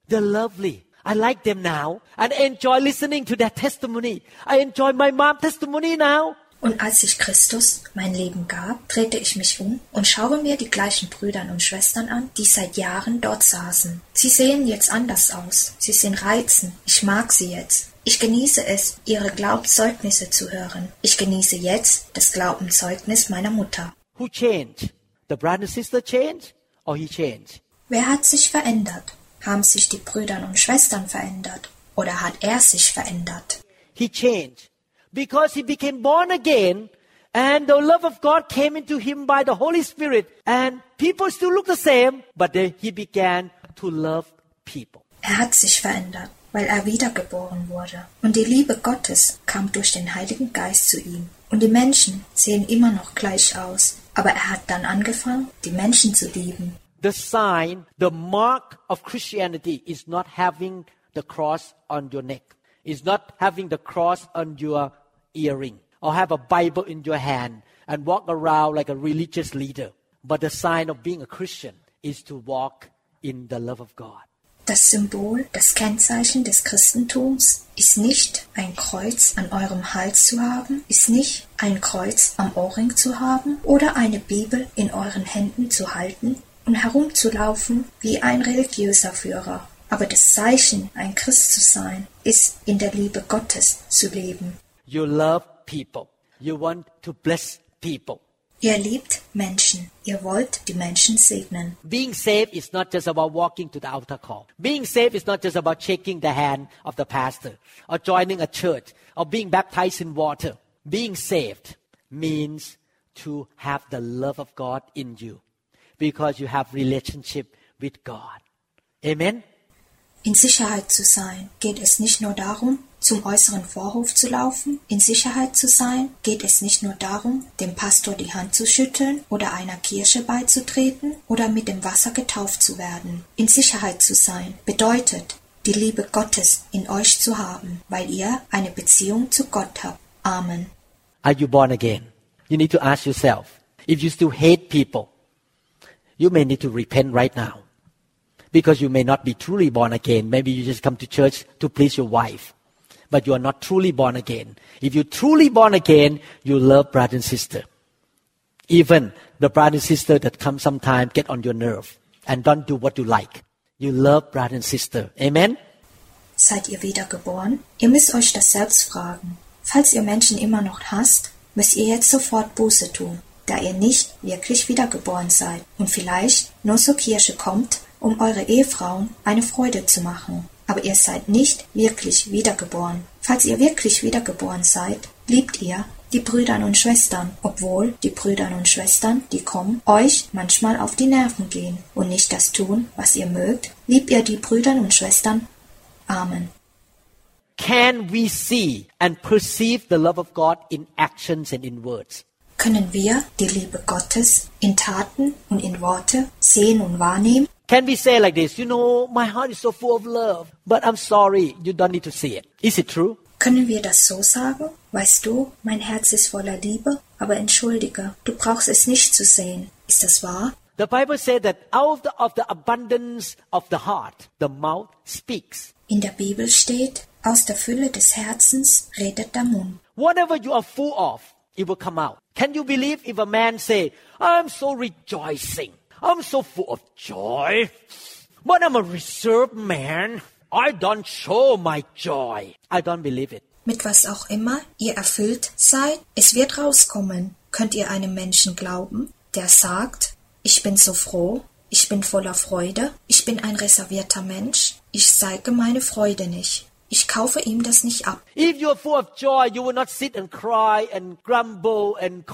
They're lovely. I like them now and enjoy listening to their testimony. I enjoy my mom's testimony now. Und als ich Christus mein Leben gab, drehte ich mich um und schaue mir die gleichen Brüder und Schwestern an, die seit Jahren dort saßen. Sie sehen jetzt anders aus. Sie sind reizend. Ich mag sie jetzt. Ich genieße es, ihre Glaubenszeugnisse zu hören. Ich genieße jetzt das Glaubenszeugnis meiner Mutter. Who changed? The brother and sister changed or he changed? Wer hat sich verändert? Haben sich die Brüder und Schwestern verändert? Oder hat er sich verändert? He changed because he became born again and the love of God came into him by the Holy Spirit and people still look the same, but then he began to love people. Er hat sich verändert, weil er wiedergeboren wurde. Und die Liebe Gottes kam durch den Heiligen Geist zu ihm. Und die Menschen sehen immer noch gleich aus. Aber er hat dann angefangen, die Menschen zu lieben. The sign, the mark of Christianity is not having the cross on your neck. Is not having the cross on your earring or have a Bible in your hand and walk around like a religious leader. But the sign of being a Christian is to walk in the love of God. Das Symbol, das Kennzeichen des Christentums ist nicht ein Kreuz an eurem Hals zu haben, ist nicht ein Kreuz am Ohrring zu haben oder eine Bibel in euren Händen zu halten und herumzulaufen wie ein religiöser Führer. Aber das Zeichen, ein Christ zu sein, ist in der Liebe Gottes zu leben. You love people. You want to bless people. Ihr liebt Menschen. Ihr wollt die Menschen segnen. Being saved is not just about walking to the altar call. Being saved is not just about shaking the hand of the pastor or joining a church or being baptized in water. Being saved means to have the love of God in you because you have relationship with God. Amen. In Sicherheit zu sein geht es nicht nur darum, zum äußeren Vorhof zu laufen. In Sicherheit zu sein geht es nicht nur darum, dem Pastor die Hand zu schütteln oder einer Kirche beizutreten oder mit dem Wasser getauft zu werden. In Sicherheit zu sein bedeutet, die Liebe Gottes in euch zu haben, weil ihr eine Beziehung zu Gott habt. Amen. Are you born again? You need to ask yourself. If you still hate people, you may need to repent right now. Because you may not be truly born again. Maybe you just come to church to please your wife. But you are not truly born again. If you're truly born again, you love brother and sister. Even the brother and sister that come sometime get on your nerve and don't do what you like. You love brother and sister. Amen? Seid ihr wiedergeboren? Ihr müsst euch das selbst fragen. Falls ihr Menschen immer noch hasst, müsst ihr jetzt sofort Buße tun, da ihr nicht wirklich wiedergeboren seid und vielleicht nur zur Kirche kommt, um eure Ehefrauen eine Freude zu machen. Aber ihr seid nicht wirklich wiedergeboren. Falls ihr wirklich wiedergeboren seid, liebt ihr die Brüder und Schwestern, obwohl die Brüder und Schwestern, die kommen, euch manchmal auf die Nerven gehen und nicht das tun, was ihr mögt, liebt ihr die Brüder und Schwestern. Amen. Can we see and perceive the love of God in actions and in words? Können wir die Liebe Gottes in Taten und in Worte sehen und wahrnehmen? Can we say like this, you know, my heart is so full of love, but I'm sorry, you don't need to see it. Is it true? Können wir das so sagen? Weißt du, mein Herz ist voller Liebe, aber entschuldige, du brauchst es nicht zu sehen. Ist das wahr? The Bible says that out of the, of the abundance of the heart, the mouth speaks. In der Bibel steht, aus der Fülle des Herzens redet der Mund. Whatever you are full of, it will come out. Can you believe if a man say, I'm so rejoicing, I'm so full of joy, but I'm a reserved man. I don't show my joy. I don't believe it. Mit was auch immer ihr erfüllt seid, es wird rauskommen. Könnt ihr einem Menschen glauben, der sagt, ich bin so froh, ich bin voller Freude, ich bin ein reservierter Mensch, ich zeige meine Freude nicht. Ich kaufe ihm das nicht ab. If you're full of joy, you will not sit and cry and grumble and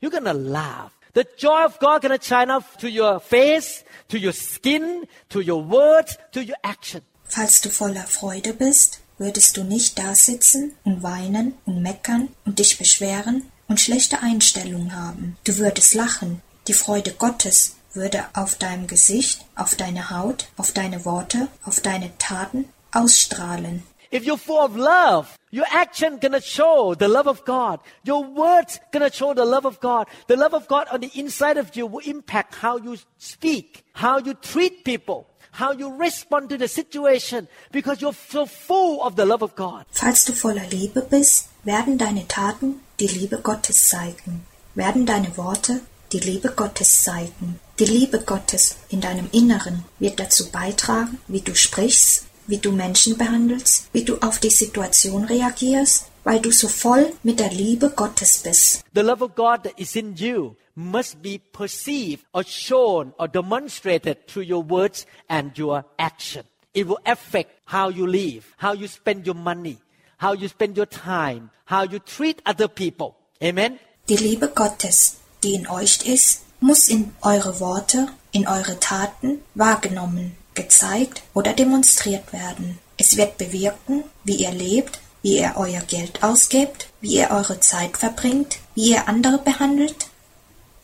You're gonna laugh. The joy of God gonna shine up to your face, to your skin, to your words, to your action. Falls du voller Freude bist, würdest du nicht da sitzen und weinen und meckern und dich beschweren und schlechte Einstellung haben. Du würdest lachen. Die Freude Gottes würde auf deinem Gesicht, auf deine Haut, auf deine Worte, auf deine Taten ausstrahlen. If you're full of love, your action gonna show the love of God. Your words gonna show the love of God. The love of God on the inside of you will impact how you speak, how you treat people, how you respond to the situation, because you're so full of the love of God. Falls du voller Liebe bist, werden deine Taten die Liebe Gottes zeigen, werden deine Worte die Liebe Gottes zeigen. Die Liebe Gottes in deinem Inneren wird dazu beitragen, wie du sprichst, wie du Menschen behandelst, wie du auf die Situation reagierst, weil du so voll mit der Liebe Gottes bist. The love of God that is in you must be perceived or shown or demonstrated through your words and your action. It will affect how you live, how you spend your money, how you spend your time, how you treat other people. Amen. Die Liebe Gottes, die in euch ist, muss in eure Worte, in eure Taten wahrgenommen, gezeigt oder demonstriert werden. Es wird bewirken, wie ihr lebt, wie ihr euer Geld ausgebt, wie ihr eure Zeit verbringt, wie ihr andere behandelt.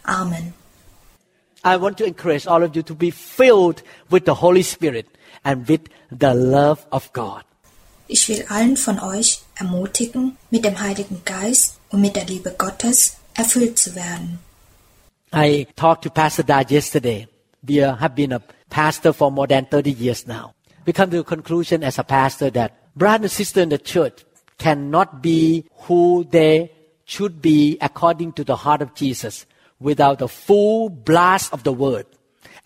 Amen. I want to encourage all of you to be filled with the Holy Spirit and with the love of God. Ich will allen von euch ermutigen, mit dem Heiligen Geist und mit der Liebe Gottes erfüllt zu werden. I talked to Pastor Dad yesterday. We have been a pastor for more than 30 years now. We come to the conclusion as a pastor that brother and sister in the church cannot be who they should be according to the heart of Jesus without the full blast of the word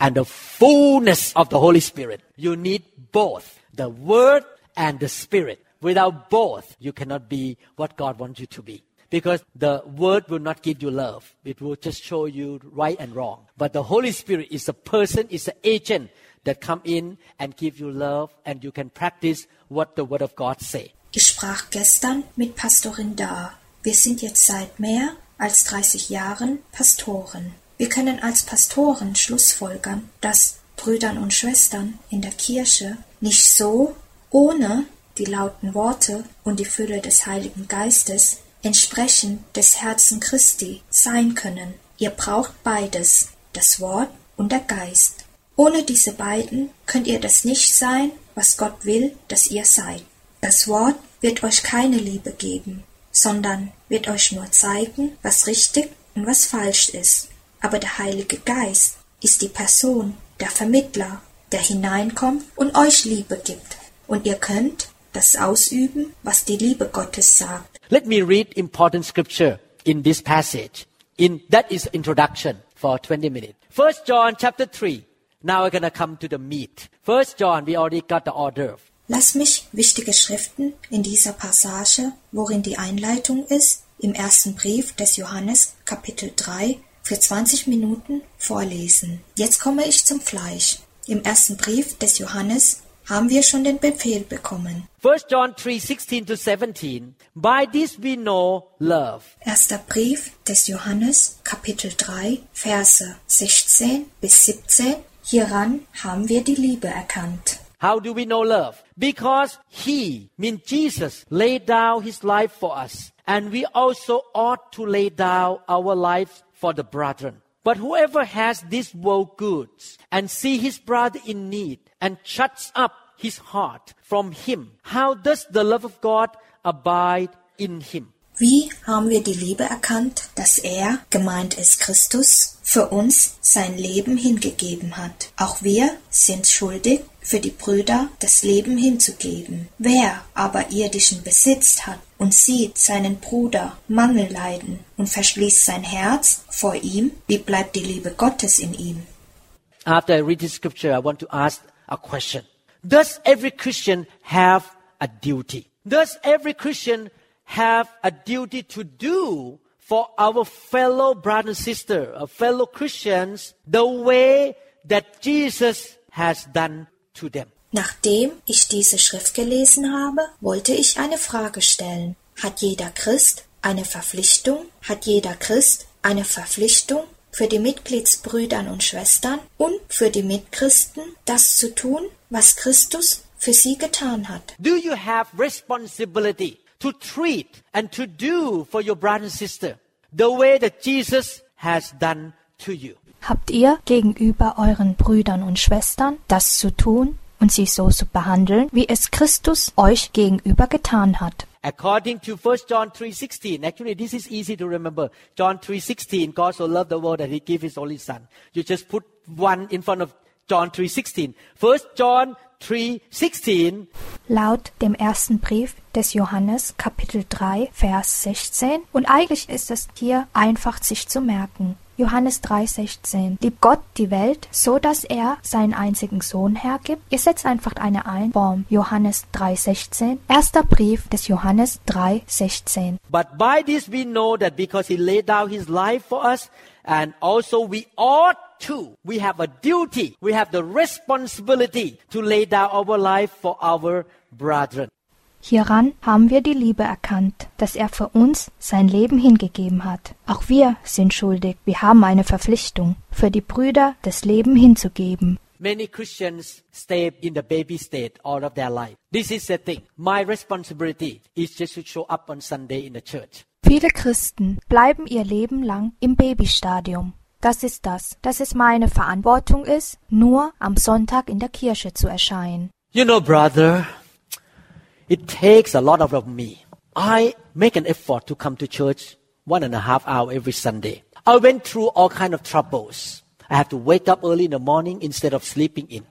and the fullness of the Holy Spirit. You need both the word and the spirit. Without both, you cannot be what God wants you to be. Because the word will not give you love. It will just show you right and wrong. But the Holy Spirit is a person, is an agent that come in and give you love and you can practice what the word of God say. Ich sprach gestern mit Pastorin Da. Wir sind jetzt seit mehr als 30 Jahren Pastoren. Wir können als Pastoren schlussfolgern, dass Brüdern und Schwestern in der Kirche nicht so ohne die lauten Worte und die Fülle des Heiligen Geistes entsprechend des Herzen Christi sein können. Ihr braucht beides, das Wort und der Geist. Ohne diese beiden könnt ihr das nicht sein, was Gott will, dass ihr seid. Das Wort wird euch keine Liebe geben, sondern wird euch nur zeigen, was richtig und was falsch ist. Aber der Heilige Geist ist die Person, der Vermittler, der hineinkommt und euch Liebe gibt. Und ihr könnt das ausüben, was die Liebe Gottes sagt. Let me read important scripture in this passage. In that is introduction for 20 minutes. First John chapter 3. Now we're gonna come to the meat. First John, we already got the order. Lass mich wichtige Schriften in dieser Passage, worin die Einleitung ist, im ersten Brief des Johannes Kapitel 3 für 20 Minuten vorlesen. Jetzt komme ich zum Fleisch. Im ersten Brief des Johannes haben wir schon den Befehl bekommen. 1 John 3 16 to 17. By this we know love. Erster Brief des Johannes, Kapitel 3, Verse 16 bis 17. Hieran haben wir die Liebe erkannt. How do we know love? Because he, mean Jesus, laid down his life for us. And we also ought to lay down our lives for the brethren. But whoever has this world goods and see his brother in need and shuts up his heart from him, how does the love of God abide in him? Wie haben wir die Liebe erkannt, dass er, gemeint ist Christus, für uns sein Leben hingegeben hat? Auch wir sind schuldig, für die Brüder das Leben hinzugeben. Wer aber irdischen Besitz hat und sieht seinen Bruder Mangel leiden und verschließt sein Herz vor ihm, wie bleibt die Liebe Gottes in ihm? After I read this scripture, I want to ask a question. Does every Christian have a duty? Does every Christian have a duty to do for our fellow brother and sister, our fellow Christians, the way that Jesus has done to them? Nachdem ich diese Schrift gelesen habe, wollte ich eine Frage stellen. Hat jeder Christ eine Verpflichtung? Hat jeder Christ eine Verpflichtung für die Mitgliedsbrüdern und Schwestern und für die Mitchristen, das zu tun, was Christus für sie getan hat? Do you have responsibility to treat and to do for your brother and sister the way that Jesus has done to you? Habt ihr gegenüber euren Brüdern und Schwestern das zu tun und sie so zu behandeln, wie es Christus euch gegenüber getan hat? According to 1 John 3:16, actually this is easy to remember. John 3:16, God so loved the world that he gave his only son. You just put one in front of John 3:16. 1 John 3:16 Laut dem ersten Brief des Johannes Kapitel 3 Vers 16 und eigentlich ist es hier einfach sich zu merken. Johannes 3,16. Liebt Gott die Welt, so dass er seinen einzigen Sohn hergibt? Ihr setzt einfach eine ein. Form Johannes 3,16. Erster Brief des Johannes 3,16. But by this we know that because he laid down his life for us, and also we ought to, we have a duty, we have the responsibility to lay down our life for our brethren. Hieran haben wir die Liebe erkannt, dass er für uns sein Leben hingegeben hat. Auch wir sind schuldig, wir haben eine Verpflichtung, für die Brüder das Leben hinzugeben. Many Christians stay in the baby state all of their life. This is the thing. My responsibility is just to show up on Sunday in the church. Viele Christen bleiben ihr Leben lang im Babystadium. Das ist das, dass es meine Verantwortung ist, nur am Sonntag in der Kirche zu erscheinen. You know, brother, it takes a lot of of me. I make an effort to come to church one and a half hour every Sunday. I went through all kind of troubles. I have to wake up early in the morning instead of sleeping in.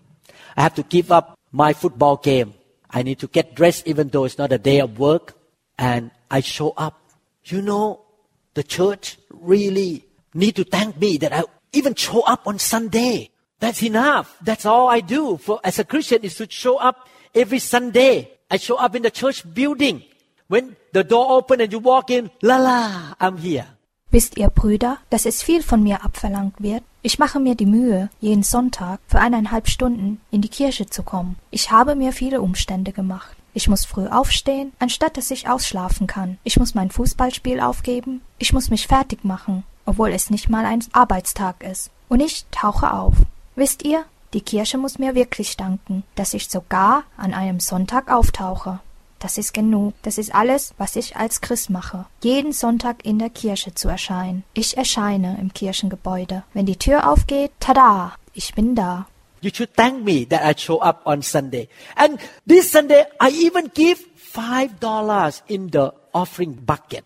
I have to give up my football game. I need to get dressed even though it's not a day of work. And I show up. You know, the church really need to thank me that I even show up on Sunday. That's enough. That's all I do for as a Christian is to show up every Sunday. I show up in the church building. When the door open and you walk in, la la, I'm here. Wisst ihr, Brüder, dass es viel von mir abverlangt wird? Ich mache mir die Mühe, jeden Sonntag für eineinhalb Stunden in die Kirche zu kommen. Ich habe mir viele Umstände gemacht. Ich muss früh aufstehen, anstatt dass ich ausschlafen kann. Ich muss mein Fußballspiel aufgeben. Ich muss mich fertig machen, obwohl es nicht mal ein Arbeitstag ist. Und ich tauche auf. Wisst ihr, die Kirche muss mir wirklich danken, dass ich sogar an einem Sonntag auftauche. Das ist genug. Das ist alles, was ich als Christ mache. Jeden Sonntag in der Kirche zu erscheinen. Ich erscheine im Kirchengebäude. Wenn die Tür aufgeht, tada, ich bin da. You should thank me that I show up on Sunday. And this Sunday, I even give five dollars in the offering bucket.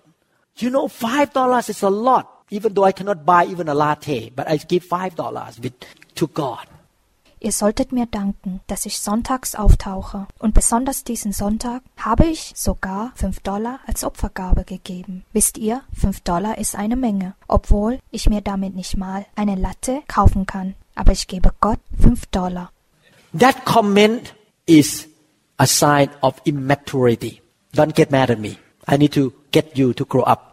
You know, five dollars is a lot, even though I cannot buy even a latte, but I give five dollars to God. Ihr solltet mir danken, dass ich sonntags auftauche. Und besonders diesen Sonntag habe ich sogar fünf Dollar als Opfergabe gegeben. Wisst ihr, fünf Dollar ist eine Menge, obwohl ich mir damit nicht mal eine Latte kaufen kann. Aber ich gebe Gott fünf Dollar. That comment is a sign of immaturity. Don't get mad at me. I need to get you to grow up.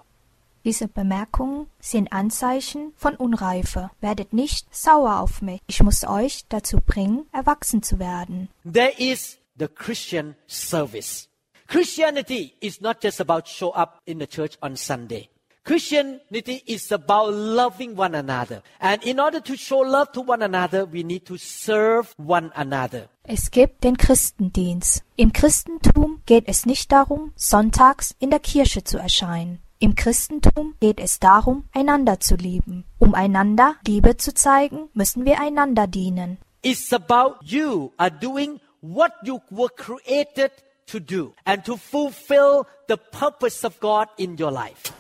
Diese Bemerkungen sind Anzeichen von Unreife. Werdet nicht sauer auf mich. Ich muss euch dazu bringen, erwachsen zu werden. There is the Christian service. Christianity is not just about show up in the church on Sunday. Christianity is about loving one another. And in order to show love to one another, we need to serve one another. Es gibt den Christendienst. Im Christentum geht es nicht darum, sonntags in der Kirche zu erscheinen. Im Christentum geht es darum, einander zu lieben. Um einander Liebe zu zeigen, müssen wir einander dienen. It's about you are doing what you were created to do and to fulfill the purpose of God in your life.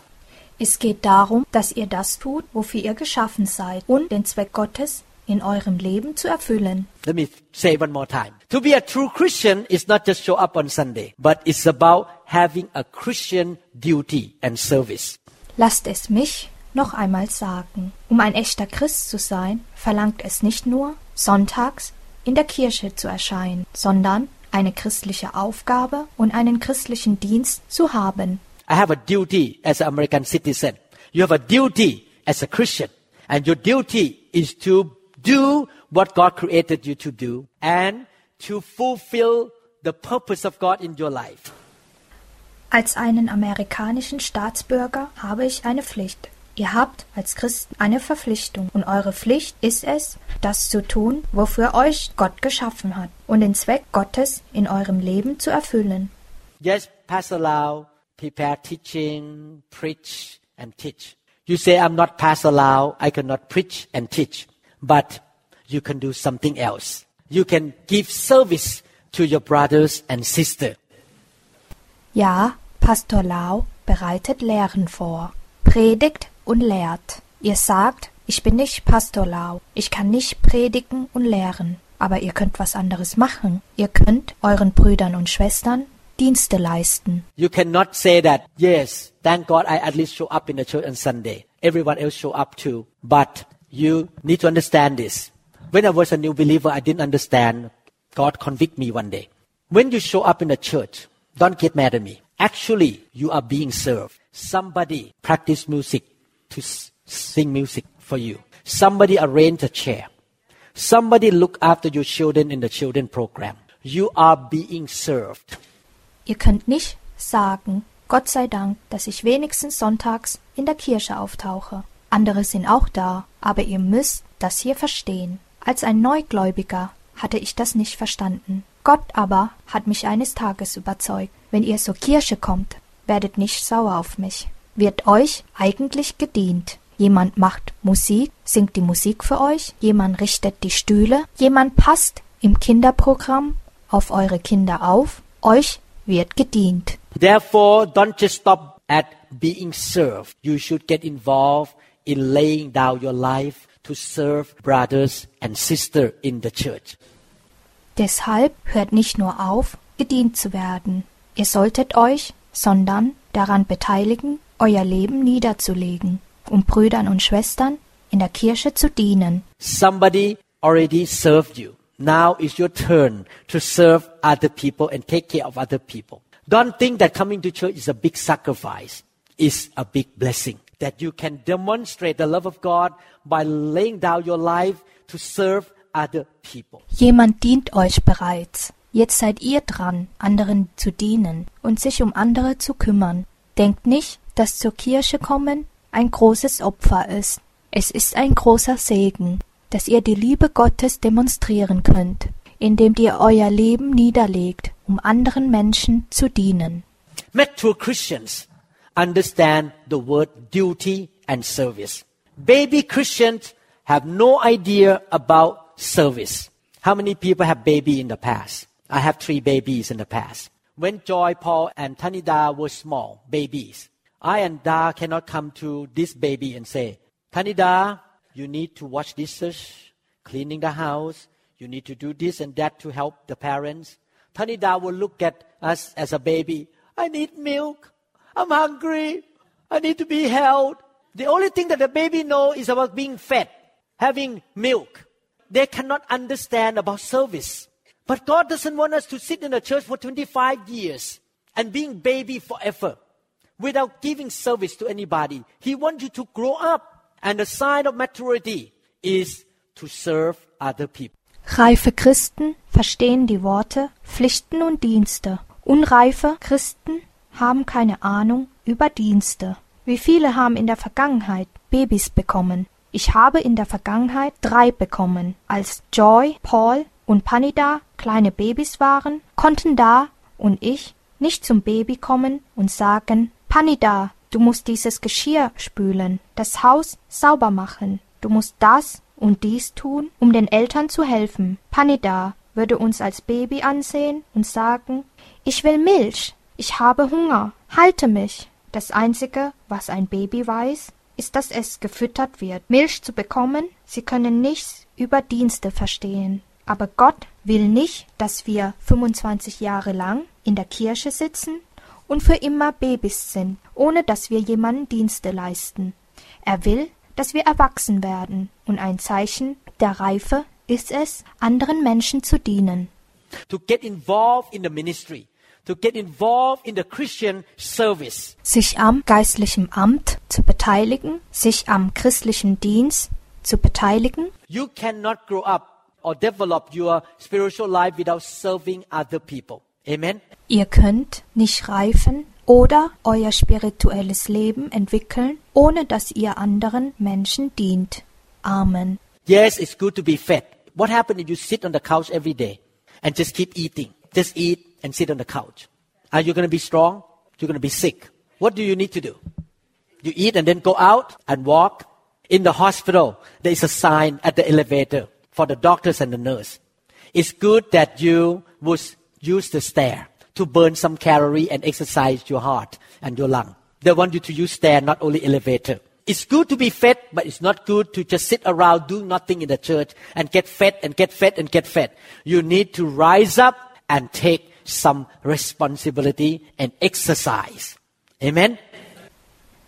Es geht darum, dass ihr das tut, wofür ihr geschaffen seid und den Zweck Gottes in eurem Leben zu erfüllen. Let me say one more time. To be a true Christian is not just show up on Sunday, but it's about having a Christian duty and service. Lasst es mich noch einmal sagen. Um ein echter Christ zu sein, verlangt es nicht nur, sonntags in der Kirche zu erscheinen, sondern eine christliche Aufgabe und einen christlichen Dienst zu haben. I have a duty as an American citizen. You have a duty as a Christian. And your duty is to do what God created you to do and to fulfill the purpose of God in your life. Als einen amerikanischen Staatsbürger habe ich eine Pflicht. Ihr habt als Christen eine Verpflichtung und eure Pflicht ist es, das zu tun, wofür euch Gott geschaffen hat und den Zweck Gottes in eurem Leben zu erfüllen. Yes, Pastor Lau, prepare teaching, preach, and teach. You say, I'm not Pastor Lau, I cannot preach and teach, but you can do something else. You can give service to your brothers and sisters. Ja, Pastor Lau bereitet Lehren vor, predigt und lehrt. Ihr sagt, ich bin nicht Pastor Lau, ich kann nicht predigen und lehren, aber ihr könnt was anderes machen. Ihr könnt euren Brüdern und Schwestern Dienste leisten. You cannot say that, yes, thank God I at least show up in the church on Sunday. Everyone else show up too. But you need to understand this. When I was a new believer, I didn't understand. God convict me one day. When you show up in the church, don't get mad at me. Actually, you are being served. Somebody practice music to sing music for you. Somebody arrange a chair. Somebody look after your children in the children program. You are being served. Ihr könnt nicht sagen, Gott sei Dank, dass ich wenigstens sonntags in der Kirche auftauche. Andere sind auch da, aber ihr müsst das hier verstehen. Als ein Neugläubiger hatte ich das nicht verstanden. Gott aber hat mich eines Tages überzeugt. Wenn ihr zur Kirche kommt, werdet nicht sauer auf mich. Wird euch eigentlich gedient. Jemand macht Musik, singt die Musik für euch, jemand richtet die Stühle, jemand passt im Kinderprogramm auf eure Kinder auf, euch wird gedient. Therefore, don't just stop at being served. You should get involved in laying down your life to serve brothers and sisters in the church. Deshalb hört nicht nur auf, gedient zu werden. Ihr solltet euch, sondern daran beteiligen, euer Leben niederzulegen, um Brüdern und Schwestern in der Kirche zu dienen. Somebody already served you. Now is your turn to serve other people and take care of other people. Don't think that coming to church is a big sacrifice. It's a big blessing. That you can demonstrate the love of God by laying down your life to serve other people. Jemand dient euch bereits. Jetzt seid ihr dran, anderen zu dienen und sich um andere zu kümmern. Denkt nicht, dass zur Kirche kommen ein großes Opfer ist. Es ist ein großer Segen, dass ihr die Liebe Gottes demonstrieren könnt, indem ihr euer Leben niederlegt, um anderen Menschen zu dienen. Mature Christians understand the word duty and service. Baby Christians have no idea about service. How many people have baby in the past? I have three babies in the past. When Joy, Paul, and Tanida were small babies, I and Da cannot come to this baby and say, Tanida, you need to wash dishes, cleaning the house, you need to do this and that to help the parents. Tanida will look at us as a baby. I need milk. I'm hungry. I need to be held. The only thing that the baby knows is about being fed, having milk. They cannot understand about service. But God doesn't want us to sit in the church for 25 years and being baby forever without giving service to anybody. He wants you to grow up. And the sign of maturity is to serve other people. Reife Christen verstehen die Worte Pflichten und Dienste. Unreife Christen haben keine Ahnung über Dienste. Wie viele haben in der Vergangenheit Babys bekommen? Ich habe in der Vergangenheit drei bekommen. Als Joy, Paul und Panida kleine Babys waren, konnten Da und ich nicht zum Baby kommen und sagen, Panida, du musst dieses Geschirr spülen, das Haus sauber machen, du musst das und dies tun, um den Eltern zu helfen. Panida würde uns als Baby ansehen und sagen, ich will Milch, ich habe Hunger, halte mich. Das Einzige, was ein Baby weiß, ist, dass es gefüttert wird. Milch zu bekommen, sie können nichts über Dienste verstehen. Aber Gott will nicht, dass wir 25 Jahre lang in der Kirche sitzen und für immer Babys sind, ohne dass wir jemanden Dienste leisten. Er will, dass wir erwachsen werden, und ein Zeichen der Reife ist es, anderen Menschen zu dienen. To get involved in the ministry, to get involved in the Christian service. Sich am geistlichen Amt zu beteiligen, sich am christlichen Dienst zu beteiligen. You cannot grow up or develop your spiritual life without serving other people. Amen. Ihr könnt nicht reifen oder euer spirituelles Leben entwickeln, ohne dass ihr anderen Menschen dient. Amen. Yes, it's good to be fed. What happens if you sit on the couch every day and just keep eating? Just eat and sit on the couch. Are you going to be strong? You're going to be sick. What do you need to do? You eat and then go out and walk. In the hospital, there is a sign at the elevator for the doctors and the nurse. It's good that you would use the stair to burn some calorie and exercise your heart and your lung. They want you to use stair, not only elevator. It's good to be fed, but it's not good to just sit around doing nothing in the church and get fed and get fed and get fed. You need to rise up and take some responsibility and exercise. Amen.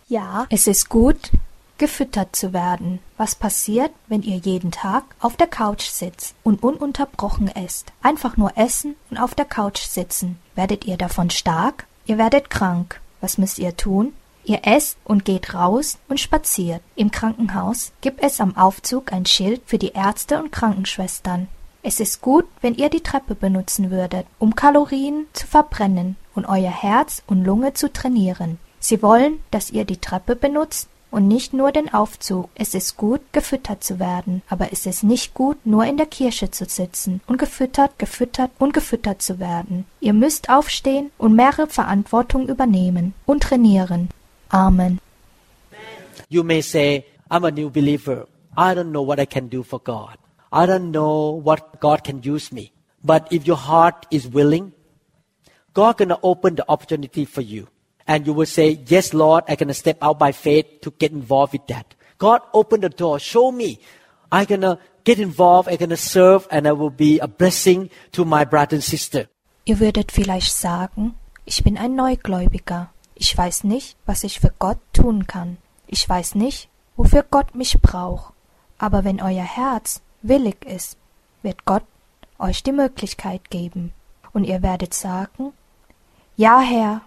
Ja, es ist gut, gefüttert zu werden. Was passiert, wenn ihr jeden Tag auf der Couch sitzt und ununterbrochen esst? Einfach nur essen und auf der Couch sitzen. Werdet ihr davon stark? Ihr werdet krank. Was müsst ihr tun? Ihr esst und geht raus und spaziert. Im Krankenhaus gibt es am Aufzug ein Schild für die Ärzte und Krankenschwestern. Es ist gut, wenn ihr die Treppe benutzen würdet, um Kalorien zu verbrennen und euer Herz und Lunge zu trainieren. Sie wollen, dass ihr die Treppe benutzt und nicht nur den Aufzug. Es ist gut, gefüttert zu werden, aber es ist nicht gut, nur in der Kirche zu sitzen und gefüttert, gefüttert und gefüttert zu werden. Ihr müsst aufstehen und mehrere Verantwortung übernehmen und trainieren. Amen. You may say, I'm a new believer. I don't know what I can do for God. I don't know what God can use me. But if your heart is willing, God gonna open the opportunity for you. And you will say, yes, Lord, I gonna step out by faith to get involved with that. God open the door. Show me. I gonna get involved. I gonna serve and I will be a blessing to my brother and sister. Ihr würdet vielleicht sagen, ich bin ein Neugläubiger. Ich weiß nicht, was ich für Gott tun kann. Ich weiß nicht, wofür Gott mich braucht. Aber wenn euer Herz willig ist, wird Gott euch die Möglichkeit geben. Und ihr werdet sagen, Ja, Herr,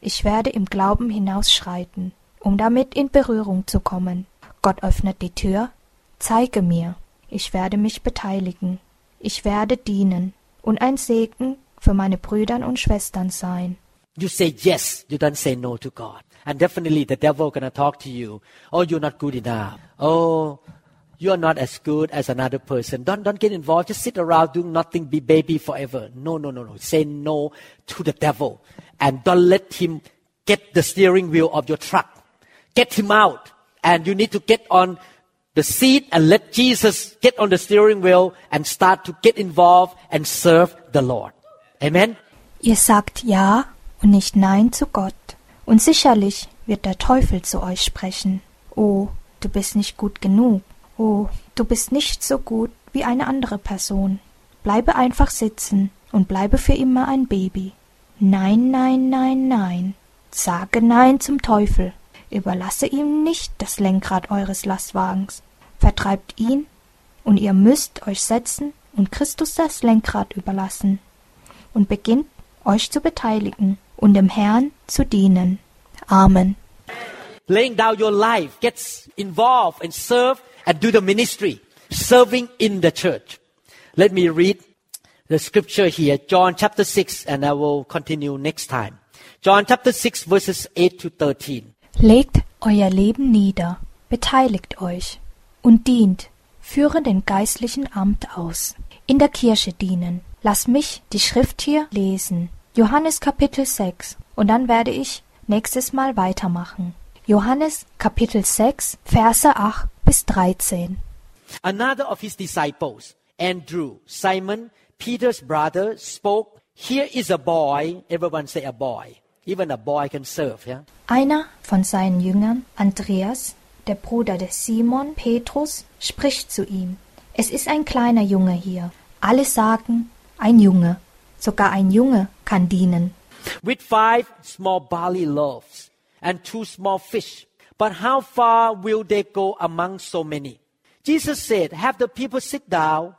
ich werde im Glauben hinausschreiten, um damit in Berührung zu kommen. Gott öffnet die Tür, zeige mir, ich werde mich beteiligen, ich werde dienen und ein Segen für meine Brüder und Schwestern sein. You say yes, you don't say no to God. And definitely the devil gonna talk to you. Oh, you're not good enough. Oh, you are not as good as another person. Don't, don't get involved. Just sit around doing nothing, be baby forever. No, no, no, no. Say no to the devil. And don't let him get the steering wheel of your truck. Get him out. And you need to get on the seat and let Jesus get on the steering wheel and start to get involved and serve the Lord. Amen. Ihr sagt Ja und nicht Nein zu Gott. Und sicherlich wird der Teufel zu euch sprechen. Oh, du bist nicht gut genug. Oh, du bist nicht so gut wie eine andere Person. Bleibe einfach sitzen und bleibe für immer ein Baby. Nein, nein, nein, nein. Sage Nein zum Teufel. Überlasse ihm nicht das Lenkrad eures Lastwagens. Vertreibt ihn, und ihr müsst euch setzen und Christus das Lenkrad überlassen und beginnt euch zu beteiligen und dem Herrn zu dienen. Amen. laying down your life, get involved and serve and do the ministry, serving in the church. Let me read the scripture here, John chapter 6, and I will continue next time. John chapter 6, verses 8 to 13. Legt euer Leben nieder, beteiligt euch und dient, führe den geistlichen Amt aus. In der Kirche dienen. Lass mich die Schrift hier lesen. Johannes Kapitel 6. Und dann werde ich nächstes Mal weitermachen. Johannes Kapitel 6, Verse 8 bis 13. Another of his disciples, Andrew, Simon, Peter's brother, spoke, Here is a boy. Everyone say a boy. Even a boy can serve, yeah? Einer von seinen Jüngern, Andreas, der Bruder des Simon, Petrus, spricht zu ihm. Es ist ein kleiner Junge hier. Alle sagen, ein Junge. Sogar ein Junge kann dienen. with five small barley loaves and two small fish. But how far will they go among so many? Jesus said, Have the people sit down.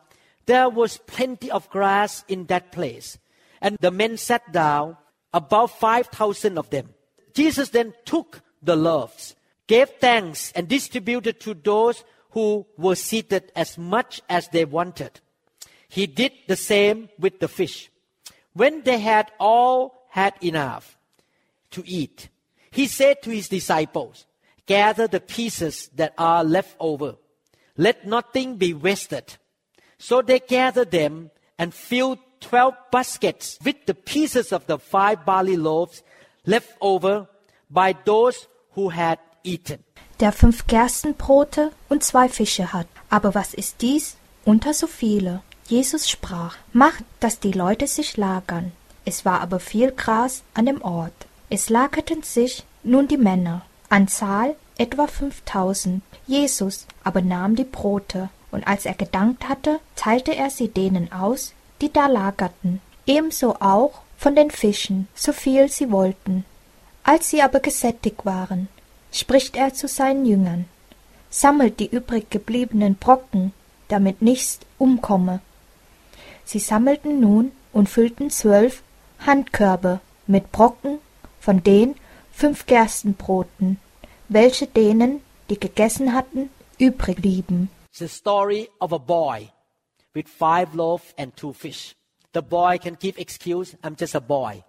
There was plenty of grass in that place. And the men sat down, about 5,000 of them. Jesus then took the loaves, gave thanks, and distributed to those who were seated as much as they wanted. He did the same with the fish. When they had all had enough to eat, he said to his disciples, Gather the pieces that are left over. Let nothing be wasted. So they gathered them and filled twelve baskets with the pieces of the five barley loaves left over by those who had eaten. der fünf Gerstenbrote und zwei Fische hat. Aber was ist dies unter so viele? Jesus sprach, macht, dass die Leute sich lagern. Es war aber viel Gras an dem Ort. Es lagerten sich nun die Männer, an Zahl etwa fünftausend. Jesus aber nahm die Brote, und als er gedankt hatte, teilte er sie denen aus, die da lagerten, ebenso auch von den Fischen, so viel sie wollten. Als sie aber gesättigt waren, spricht er zu seinen Jüngern, sammelt die übrig gebliebenen Brocken, damit nichts umkomme. Sie sammelten nun und füllten zwölf Handkörbe mit Brocken von den fünf Gerstenbroten, welche denen, die gegessen hatten, übrig blieben. The story of a boy with five loaves and two fish. The boy can give excuse, I'm just a boy.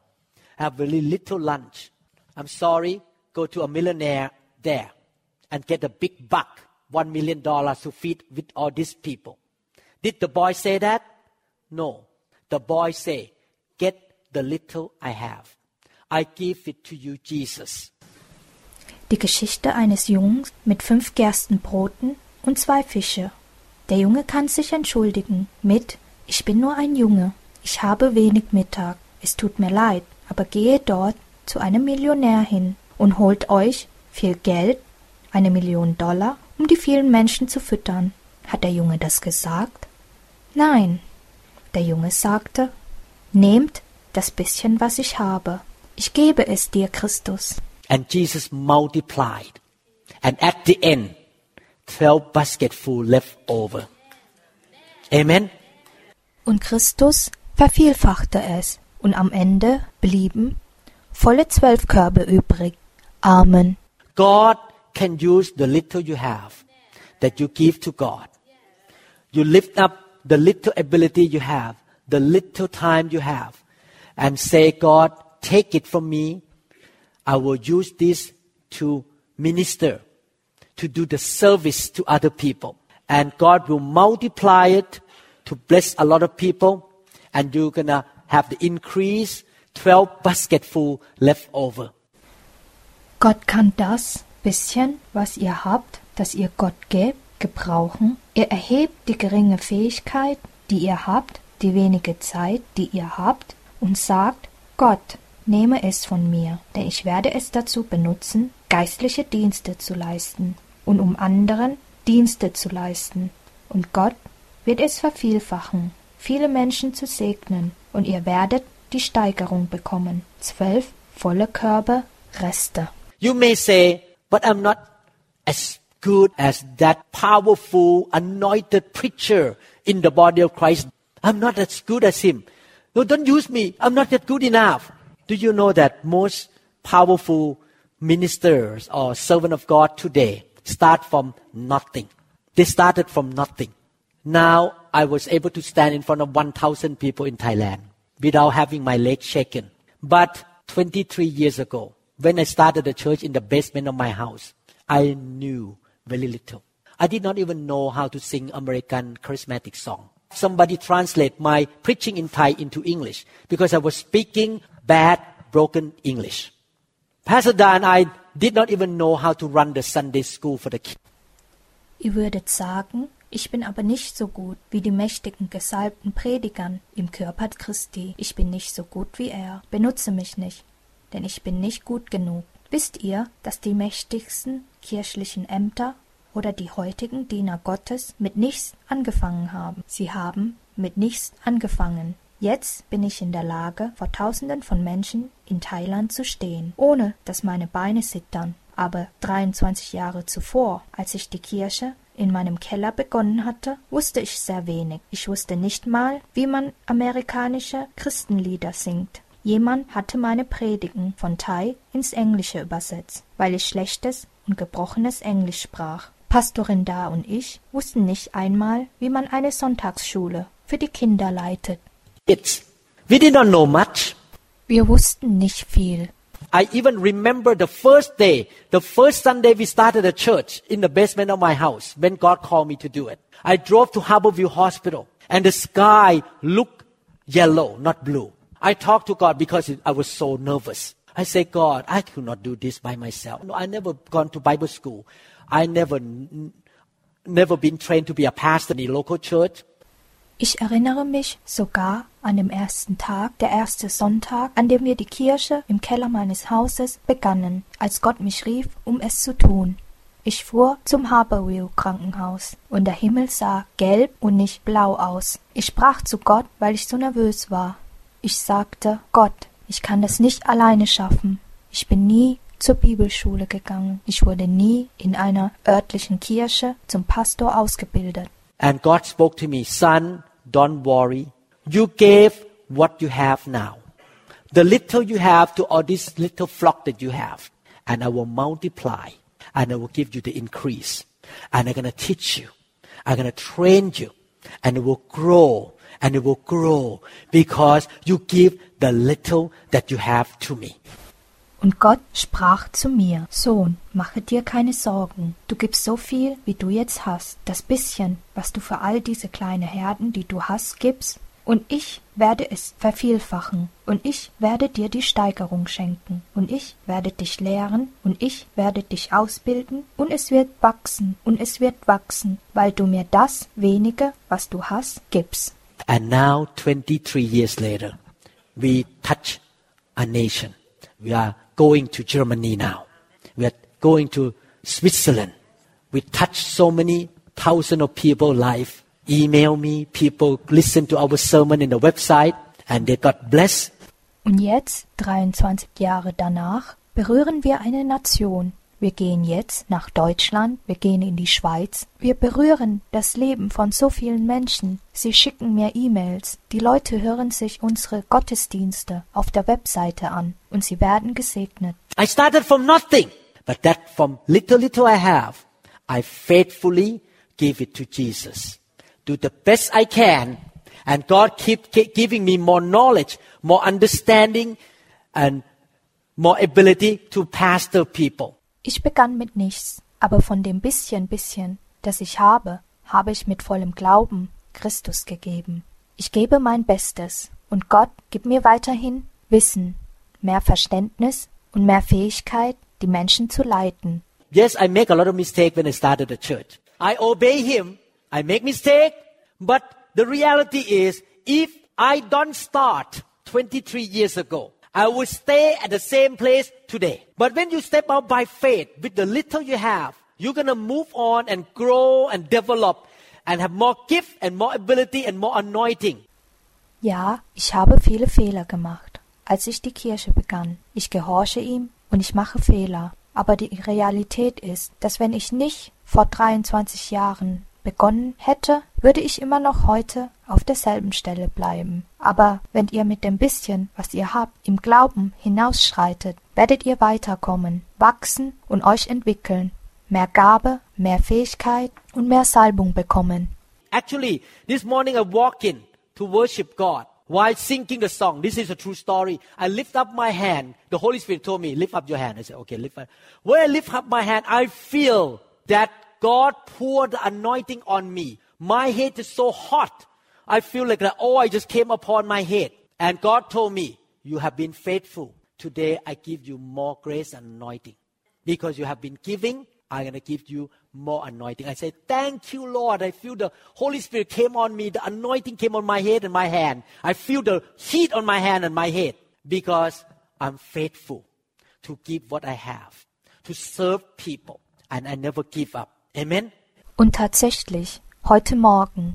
I have very little lunch. I'm sorry, go to a millionaire there and get a big buck, one million dollars to feed with all these people. Did the boy say that? No. The boy say, get the little I have. I give it to you, Jesus. Die Geschichte eines Jungs mit fünf Gerstenbroten und zwei Fische. Der Junge kann sich entschuldigen mit Ich bin nur ein Junge, ich habe wenig Mittag, es tut mir leid, aber gehe dort zu einem Millionär hin und holt euch viel Geld, eine Million Dollar, um die vielen Menschen zu füttern. Hat der Junge das gesagt? Nein. Der Junge sagte, Nehmt das bisschen, was ich habe. Ich gebe es dir, Christus. And Jesus multiplied. And at the end, 12 basketful left over. Amen. Und Christus vervielfachte es, und am Ende blieben volle zwölf Körbe übrig. Amen. God can use the little you have that you give to God. You lift up the little ability you have, the little time you have, and say, God, take it from me. I will use this to minister, to do the service to other people. And God will multiply it to bless a lot of people, and you're gonna have the increase 12 basketful left over. Gott kann das bisschen, was ihr habt, das ihr Gott gebt, gebrauchen. Er erhebt die geringe Fähigkeit, die ihr habt, die wenige Zeit, die ihr habt, und sagt, Gott, nehme es von mir, denn ich werde es dazu benutzen, geistliche Dienste zu leisten und um anderen Dienste zu leisten. Und Gott wird es vervielfachen, viele Menschen zu segnen, und ihr werdet die Steigerung bekommen. Zwölf volle Körbe Reste. You may say, but I'm not as good as that powerful, anointed preacher in the body of Christ. I'm not as good as him. No, don't use me. I'm not yet good enough. Do you know that most powerful ministers or servant of God today start from nothing? They started from nothing. Now I was able to stand in front of 1,000 people in Thailand without having my leg shaken. But 23 years ago, when I started the church in the basement of my house, I knew very little. I did not even know how to sing American charismatic song. Somebody translate my preaching in Thai into English because I was speaking bad, broken English. Pastor Dan, I did not even know how to run the Sunday school for the kids. Ihr würdet sagen, ich bin aber nicht so gut wie die mächtigen gesalbten Predigern im Körper Christi. Ich bin nicht so gut wie er. Benutze mich nicht, denn ich bin nicht gut genug. Wisst ihr, dass die mächtigsten kirchlichen Ämter oder die heutigen Diener Gottes mit nichts angefangen haben? Sie haben mit nichts angefangen. Jetzt bin ich in der Lage, vor Tausenden von Menschen in Thailand zu stehen, ohne dass meine Beine zittern. Aber 23 Jahre zuvor, als ich die Kirche in meinem Keller begonnen hatte, wusste ich sehr wenig. Ich wusste nicht mal, wie man amerikanische Christenlieder singt. Jemand hatte meine Predigen von Thai ins Englische übersetzt, weil ich schlechtes und gebrochenes Englisch sprach. Pastorin Da und ich wussten nicht einmal, wie man eine Sonntagsschule für die Kinder leitet. It's, we did not know much. Wir wussten nicht viel. I even remember the first day, the first Sunday we started a church in the basement of my house when God called me to do it. I drove to Harborview Hospital and the sky looked yellow, not blue. I talked to God because I was so nervous. I said, God, I could not do this by myself. No, I never gone to Bible school. I never, never been trained to be a pastor in a local church. Ich erinnere mich sogar an den ersten Tag, der erste Sonntag, an dem wir die Kirche im Keller meines Hauses begannen, als Gott mich rief, um es zu tun. Ich fuhr zum Harborview Krankenhaus und der Himmel sah gelb und nicht blau aus. Ich sprach zu Gott, weil ich so nervös war. Ich sagte, Gott, ich kann das nicht alleine schaffen. Ich bin nie zur Bibelschule gegangen. Ich wurde nie in einer örtlichen Kirche zum Pastor ausgebildet. And God spoke to me, son, don't worry. You gave what you have now. The little you have to all this little flock that you have. And I will multiply. And I will give you the increase. And I'm going to teach you. I'm going to train you. And it will grow. And it will grow. Because you give the little that you have to me. Und Gott sprach zu mir, Sohn, mache dir keine Sorgen, du gibst so viel, wie du jetzt hast, das bisschen, was du für all diese kleinen Herden, die du hast, gibst, und ich werde es vervielfachen, und ich werde dir die Steigerung schenken, und ich werde dich lehren, und ich werde dich ausbilden, und es wird wachsen, und es wird wachsen, weil du mir das wenige, was du hast, gibst. And now, 23 years later, we touch a nation. We are going to Germany now. We are going to Switzerland. We touch so many thousands of people life. Email me, people listen to our sermon in the website and they got blessed. Und jetzt, 23 Jahre danach, berühren wir eine Nation. Wir gehen jetzt nach Deutschland, wir gehen in die Schweiz. Wir berühren das Leben von so vielen Menschen. Sie schicken mir E-Mails. Die Leute hören sich unsere Gottesdienste auf der Webseite an und sie werden gesegnet. I started from nothing, but that from little little I have, I faithfully give it to Jesus. Do the best I can, and God keep, keep giving me more knowledge, more understanding, and more ability to pastor people. Ich begann mit nichts, aber von dem bisschen bisschen, das ich habe, habe ich mit vollem Glauben Christus gegeben. Ich gebe mein Bestes, und Gott gibt mir weiterhin Wissen, mehr Verständnis und mehr Fähigkeit, die Menschen zu leiten. Yes, I make a lot of mistake when I started the church. I obey him. I make mistake, but the reality is, if I don't start 23 years ago, I will stay at the same place today. But when you step out by faith with the little you have, you're gonna move on and grow and develop and have more gift and more ability and more anointing. Ja, ich habe viele Fehler gemacht, als ich die Kirche begann. Ich gehorche ihm und ich mache Fehler. Aber die Realität ist, dass wenn ich nicht vor 23 Jahren begonnen hätte, würde ich immer noch heute auf derselben Stelle bleiben. Aber wenn ihr mit dem bisschen, was ihr habt, im Glauben hinausschreitet, werdet ihr weiterkommen, wachsen und euch entwickeln, mehr Gabe, mehr Fähigkeit und mehr Salbung bekommen. Actually, this morning I walk in to worship God while singing the song. This is a true story. I lift up my hand. The Holy Spirit told me, lift up your hand. I said, okay, lift up. When I lift up my hand, I feel that God poured the anointing on me. My head is so hot. I feel like that, oh, I just came upon my head. And God told me, you have been faithful. Today I give you more grace and anointing. Because you have been giving, I'm going to give you more anointing. I said, thank you, Lord. I feel the Holy Spirit came on me. The anointing came on my head and my hand. I feel the heat on my hand and my head because I'm faithful to give what I have, to serve people, and I never give up. Amen. Und tatsächlich, heute Morgen,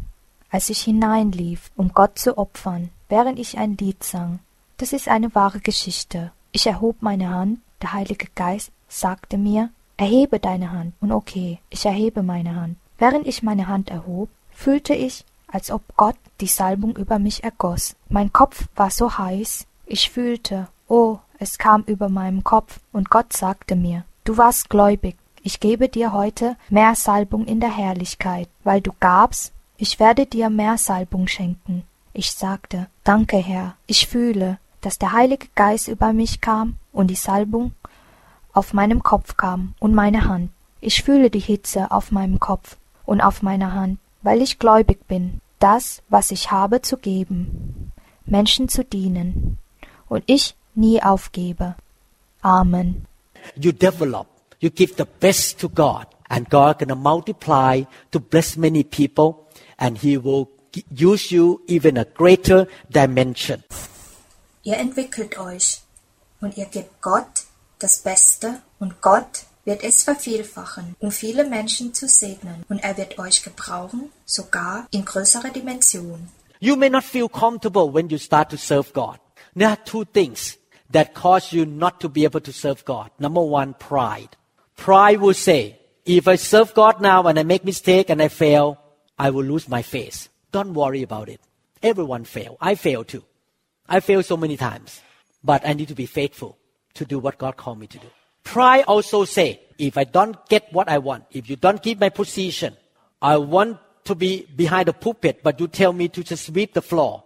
als ich hineinlief, um Gott zu opfern, während ich ein Lied sang, das ist eine wahre Geschichte. Ich erhob meine Hand, der Heilige Geist sagte mir, erhebe deine Hand. Und okay, ich erhebe meine Hand. Während ich meine Hand erhob, fühlte ich, als ob Gott die Salbung über mich ergoss. Mein Kopf war so heiß, ich fühlte, oh, es kam über meinem Kopf, und Gott sagte mir, du warst gläubig, ich gebe dir heute mehr Salbung in der Herrlichkeit, weil du gabst, ich werde dir mehr Salbung schenken. Ich sagte, Danke, Herr, ich fühle, dass der Heilige Geist über mich kam und die Salbung auf meinem Kopf kam und meine Hand. Ich fühle die Hitze auf meinem Kopf und auf meiner Hand, weil ich gläubig bin, das, was ich habe, zu geben, Menschen zu dienen und ich nie aufgebe. Amen. You develop You give the best to God, and God gonna multiply to bless many people, and He will use you even a greater dimension. Ihr entwickelt euch und ihr gebt Gott das Beste und Gott wird es vervielfachen, um viele Menschen zu segnen und er wird euch gebrauchen, sogar in größerer Dimension. You may not feel comfortable when you start to serve God. There are two things that cause you not to be able to serve God. Number one, pride. Pride will say, if I serve God now and I make mistake and I fail, I will lose my face. Don't worry about it. Everyone fail. I fail too. I fail so many times. But I need to be faithful to do what God called me to do. Pride also say, if I don't get what I want, if you don't give my position, I want to be behind the pulpit, but you tell me to just sweep the floor.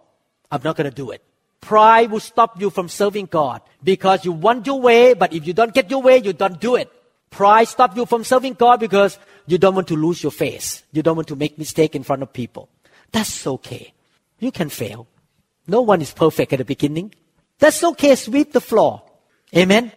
I'm not going to do it. Pride will stop you from serving God because you want your way, but if you don't get your way, you don't do it. Pride stop you from serving God because you don't want to lose your face. You don't want to make mistake in front of people. That's okay. You can fail. No one is perfect at the beginning. That's okay. Sweep the floor. Amen.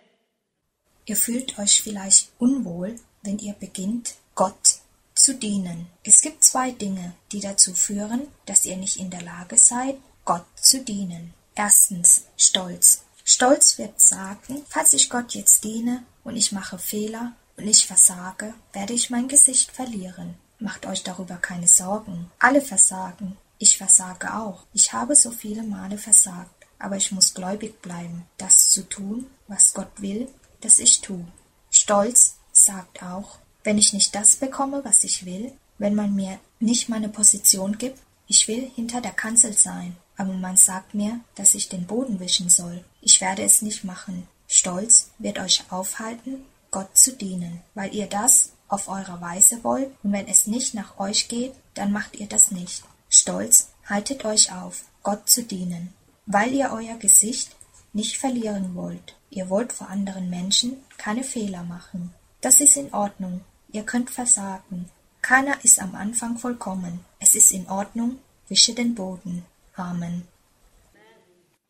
Ihr fühlt euch vielleicht unwohl, wenn ihr beginnt, Gott zu dienen. Es gibt zwei Dinge, die dazu führen, dass ihr nicht in der Lage seid, Gott zu dienen. Erstens Stolz. Stolz wird sagen, falls ich Gott jetzt diene und ich mache Fehler und ich versage, werde ich mein Gesicht verlieren. Macht euch darüber keine Sorgen. Alle versagen. Ich versage auch. Ich habe so viele Male versagt. Aber ich muss gläubig bleiben, das zu tun, was Gott will, dass ich tue. Stolz sagt auch, wenn ich nicht das bekomme, was ich will, wenn man mir nicht meine Position gibt, ich will hinter der Kanzel sein, aber man sagt mir, dass ich den Boden wischen soll. Ich werde es nicht machen. Stolz wird euch aufhalten, Gott zu dienen, weil ihr das auf eure Weise wollt, und wenn es nicht nach euch geht, dann macht ihr das nicht. Stolz haltet euch auf, Gott zu dienen, weil ihr euer Gesicht nicht verlieren wollt. Ihr wollt vor anderen Menschen keine Fehler machen. Das ist in Ordnung. Ihr könnt versagen. Keiner ist am Anfang vollkommen. Es ist in Ordnung. Wische den Boden. Amen.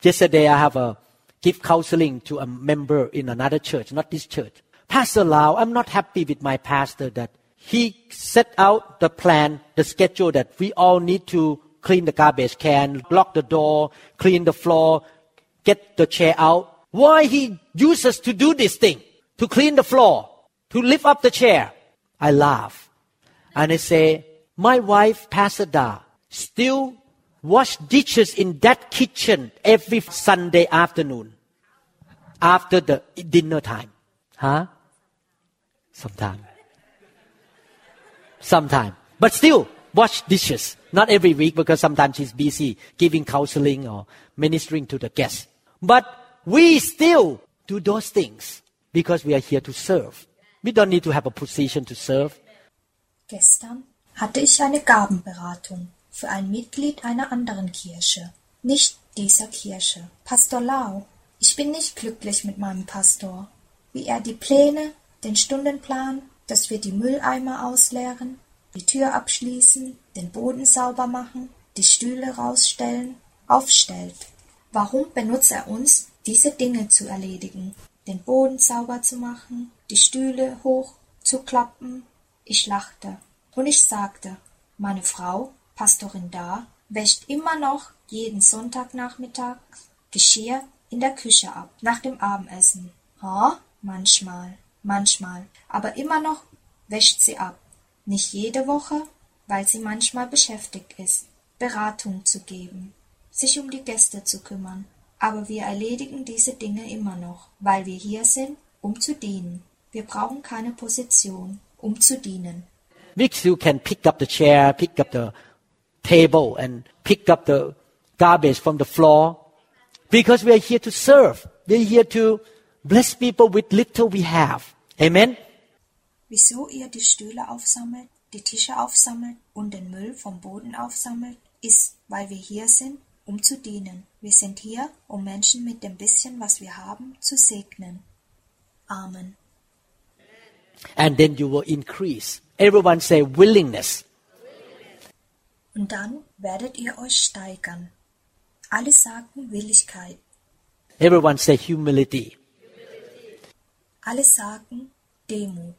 Yesterday I have a give counseling to a member in another church, not this church. Pastor Lau, I'm not happy with my pastor that he set out the plan, the schedule that we all need to clean the garbage can, lock the door, clean the floor, get the chair out. Why he uses to do this thing, to clean the floor, to lift up the chair. I laugh. And I say, my wife, Pastor Da, still wash dishes in that kitchen every Sunday afternoon after the dinner time. Huh? Sometime. Sometime. But still, wash dishes. Not every week because sometimes she's busy giving counseling or ministering to the guests. But we still do those things because we are here to serve. We don't need to have a position to serve. Gestern hatte ich eine Gabenberatung für ein Mitglied einer anderen Kirche, nicht dieser Kirche. Pastor Lau, ich bin nicht glücklich mit meinem Pastor, wie er die Pläne, den Stundenplan, dass wir die Mülleimer ausleeren, die Tür abschließen, den Boden sauber machen, die Stühle rausstellen, aufstellt. Warum benutzt er uns, diese Dinge zu erledigen, den Boden sauber zu machen, die Stühle hoch zu klappen? Ich lachte und ich sagte, meine Frau, Pastorin da, wäscht immer noch jeden Sonntagnachmittag Geschirr in der Küche ab, nach dem Abendessen. Ha? Manchmal, manchmal, aber immer noch wäscht sie ab. Nicht jede Woche, weil sie manchmal beschäftigt ist, Beratung zu geben, sich um die Gäste zu kümmern. Aber wir erledigen diese Dinge immer noch, weil wir hier sind, um zu dienen. Wir brauchen keine Position, um zu dienen. Still can pick up the chair, pick up the table, and pick up the garbage from the floor because we are here to serve. We are here to bless people with little we have. Amen. Wieso ihr die Stühle aufsammelt, die Tische aufsammelt und den Müll vom Boden aufsammelt, ist, weil wir hier sind, um zu dienen. Wir sind hier, um Menschen mit dem bisschen, was wir haben, zu segnen. Amen. And then you will increase. Everyone say willingness. Und dann werdet ihr euch steigern. Alle sagten Willigkeit. Everyone say humility. Alle sagen Demut.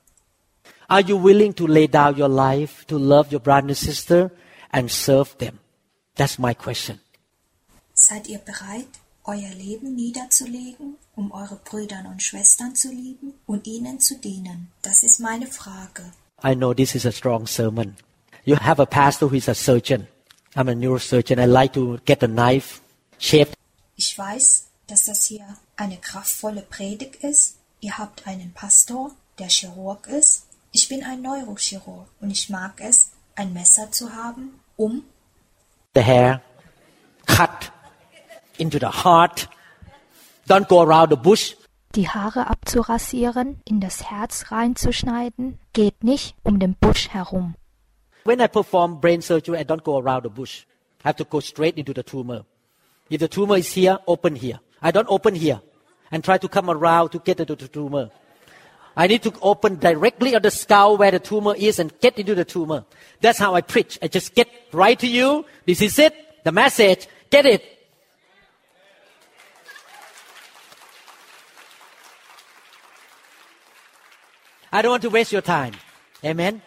Are you willing to lay down your life to love your brother and sister and serve them? That's my question. Seid ihr bereit, euer Leben niederzulegen, um eure Brüder und Schwestern zu lieben und ihnen zu dienen? Das ist meine Frage. I know this is a strong sermon. You have a pastor who is a surgeon. I'm a neurosurgeon. I like to get a knife. Ich weiß, dass das hier eine kraftvolle Predigt ist. Ihr habt einen Pastor, der Chirurg ist. Ich bin ein Neurochirurg und ich mag es, ein Messer zu haben, um the hair, cut into the heart. Don't go around the bush. Die Haare abzurasieren, in das Herz reinzuschneiden, geht nicht um den Busch herum. When I perform brain surgery, I don't go around the bush. I have to go straight into the tumor. If the tumor is here, open here. I don't open here and try to come around to get into the tumor. I need to open directly on the skull where the tumor is and get into the tumor. That's how I preach. I just get right to you. This is it. The message. Get it. I don't want to waste your time. Amen.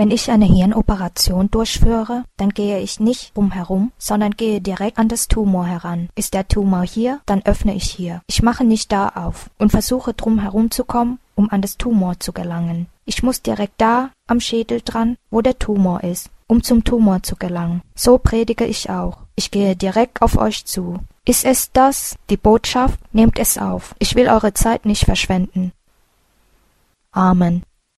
Wenn ich eine Hirnoperation durchführe, dann gehe ich nicht rumherum, sondern gehe direkt an das Tumor heran. Ist der Tumor hier, dann öffne ich hier. Ich mache nicht da auf und versuche drum herumzukommen, um an das Tumor zu gelangen. Ich muss direkt da am Schädel dran, wo der Tumor ist, um zum Tumor zu gelangen. So predige ich auch. Ich gehe direkt auf euch zu. Ist es das, die Botschaft? Nehmt es auf. Ich will eure Zeit nicht verschwenden. Amen.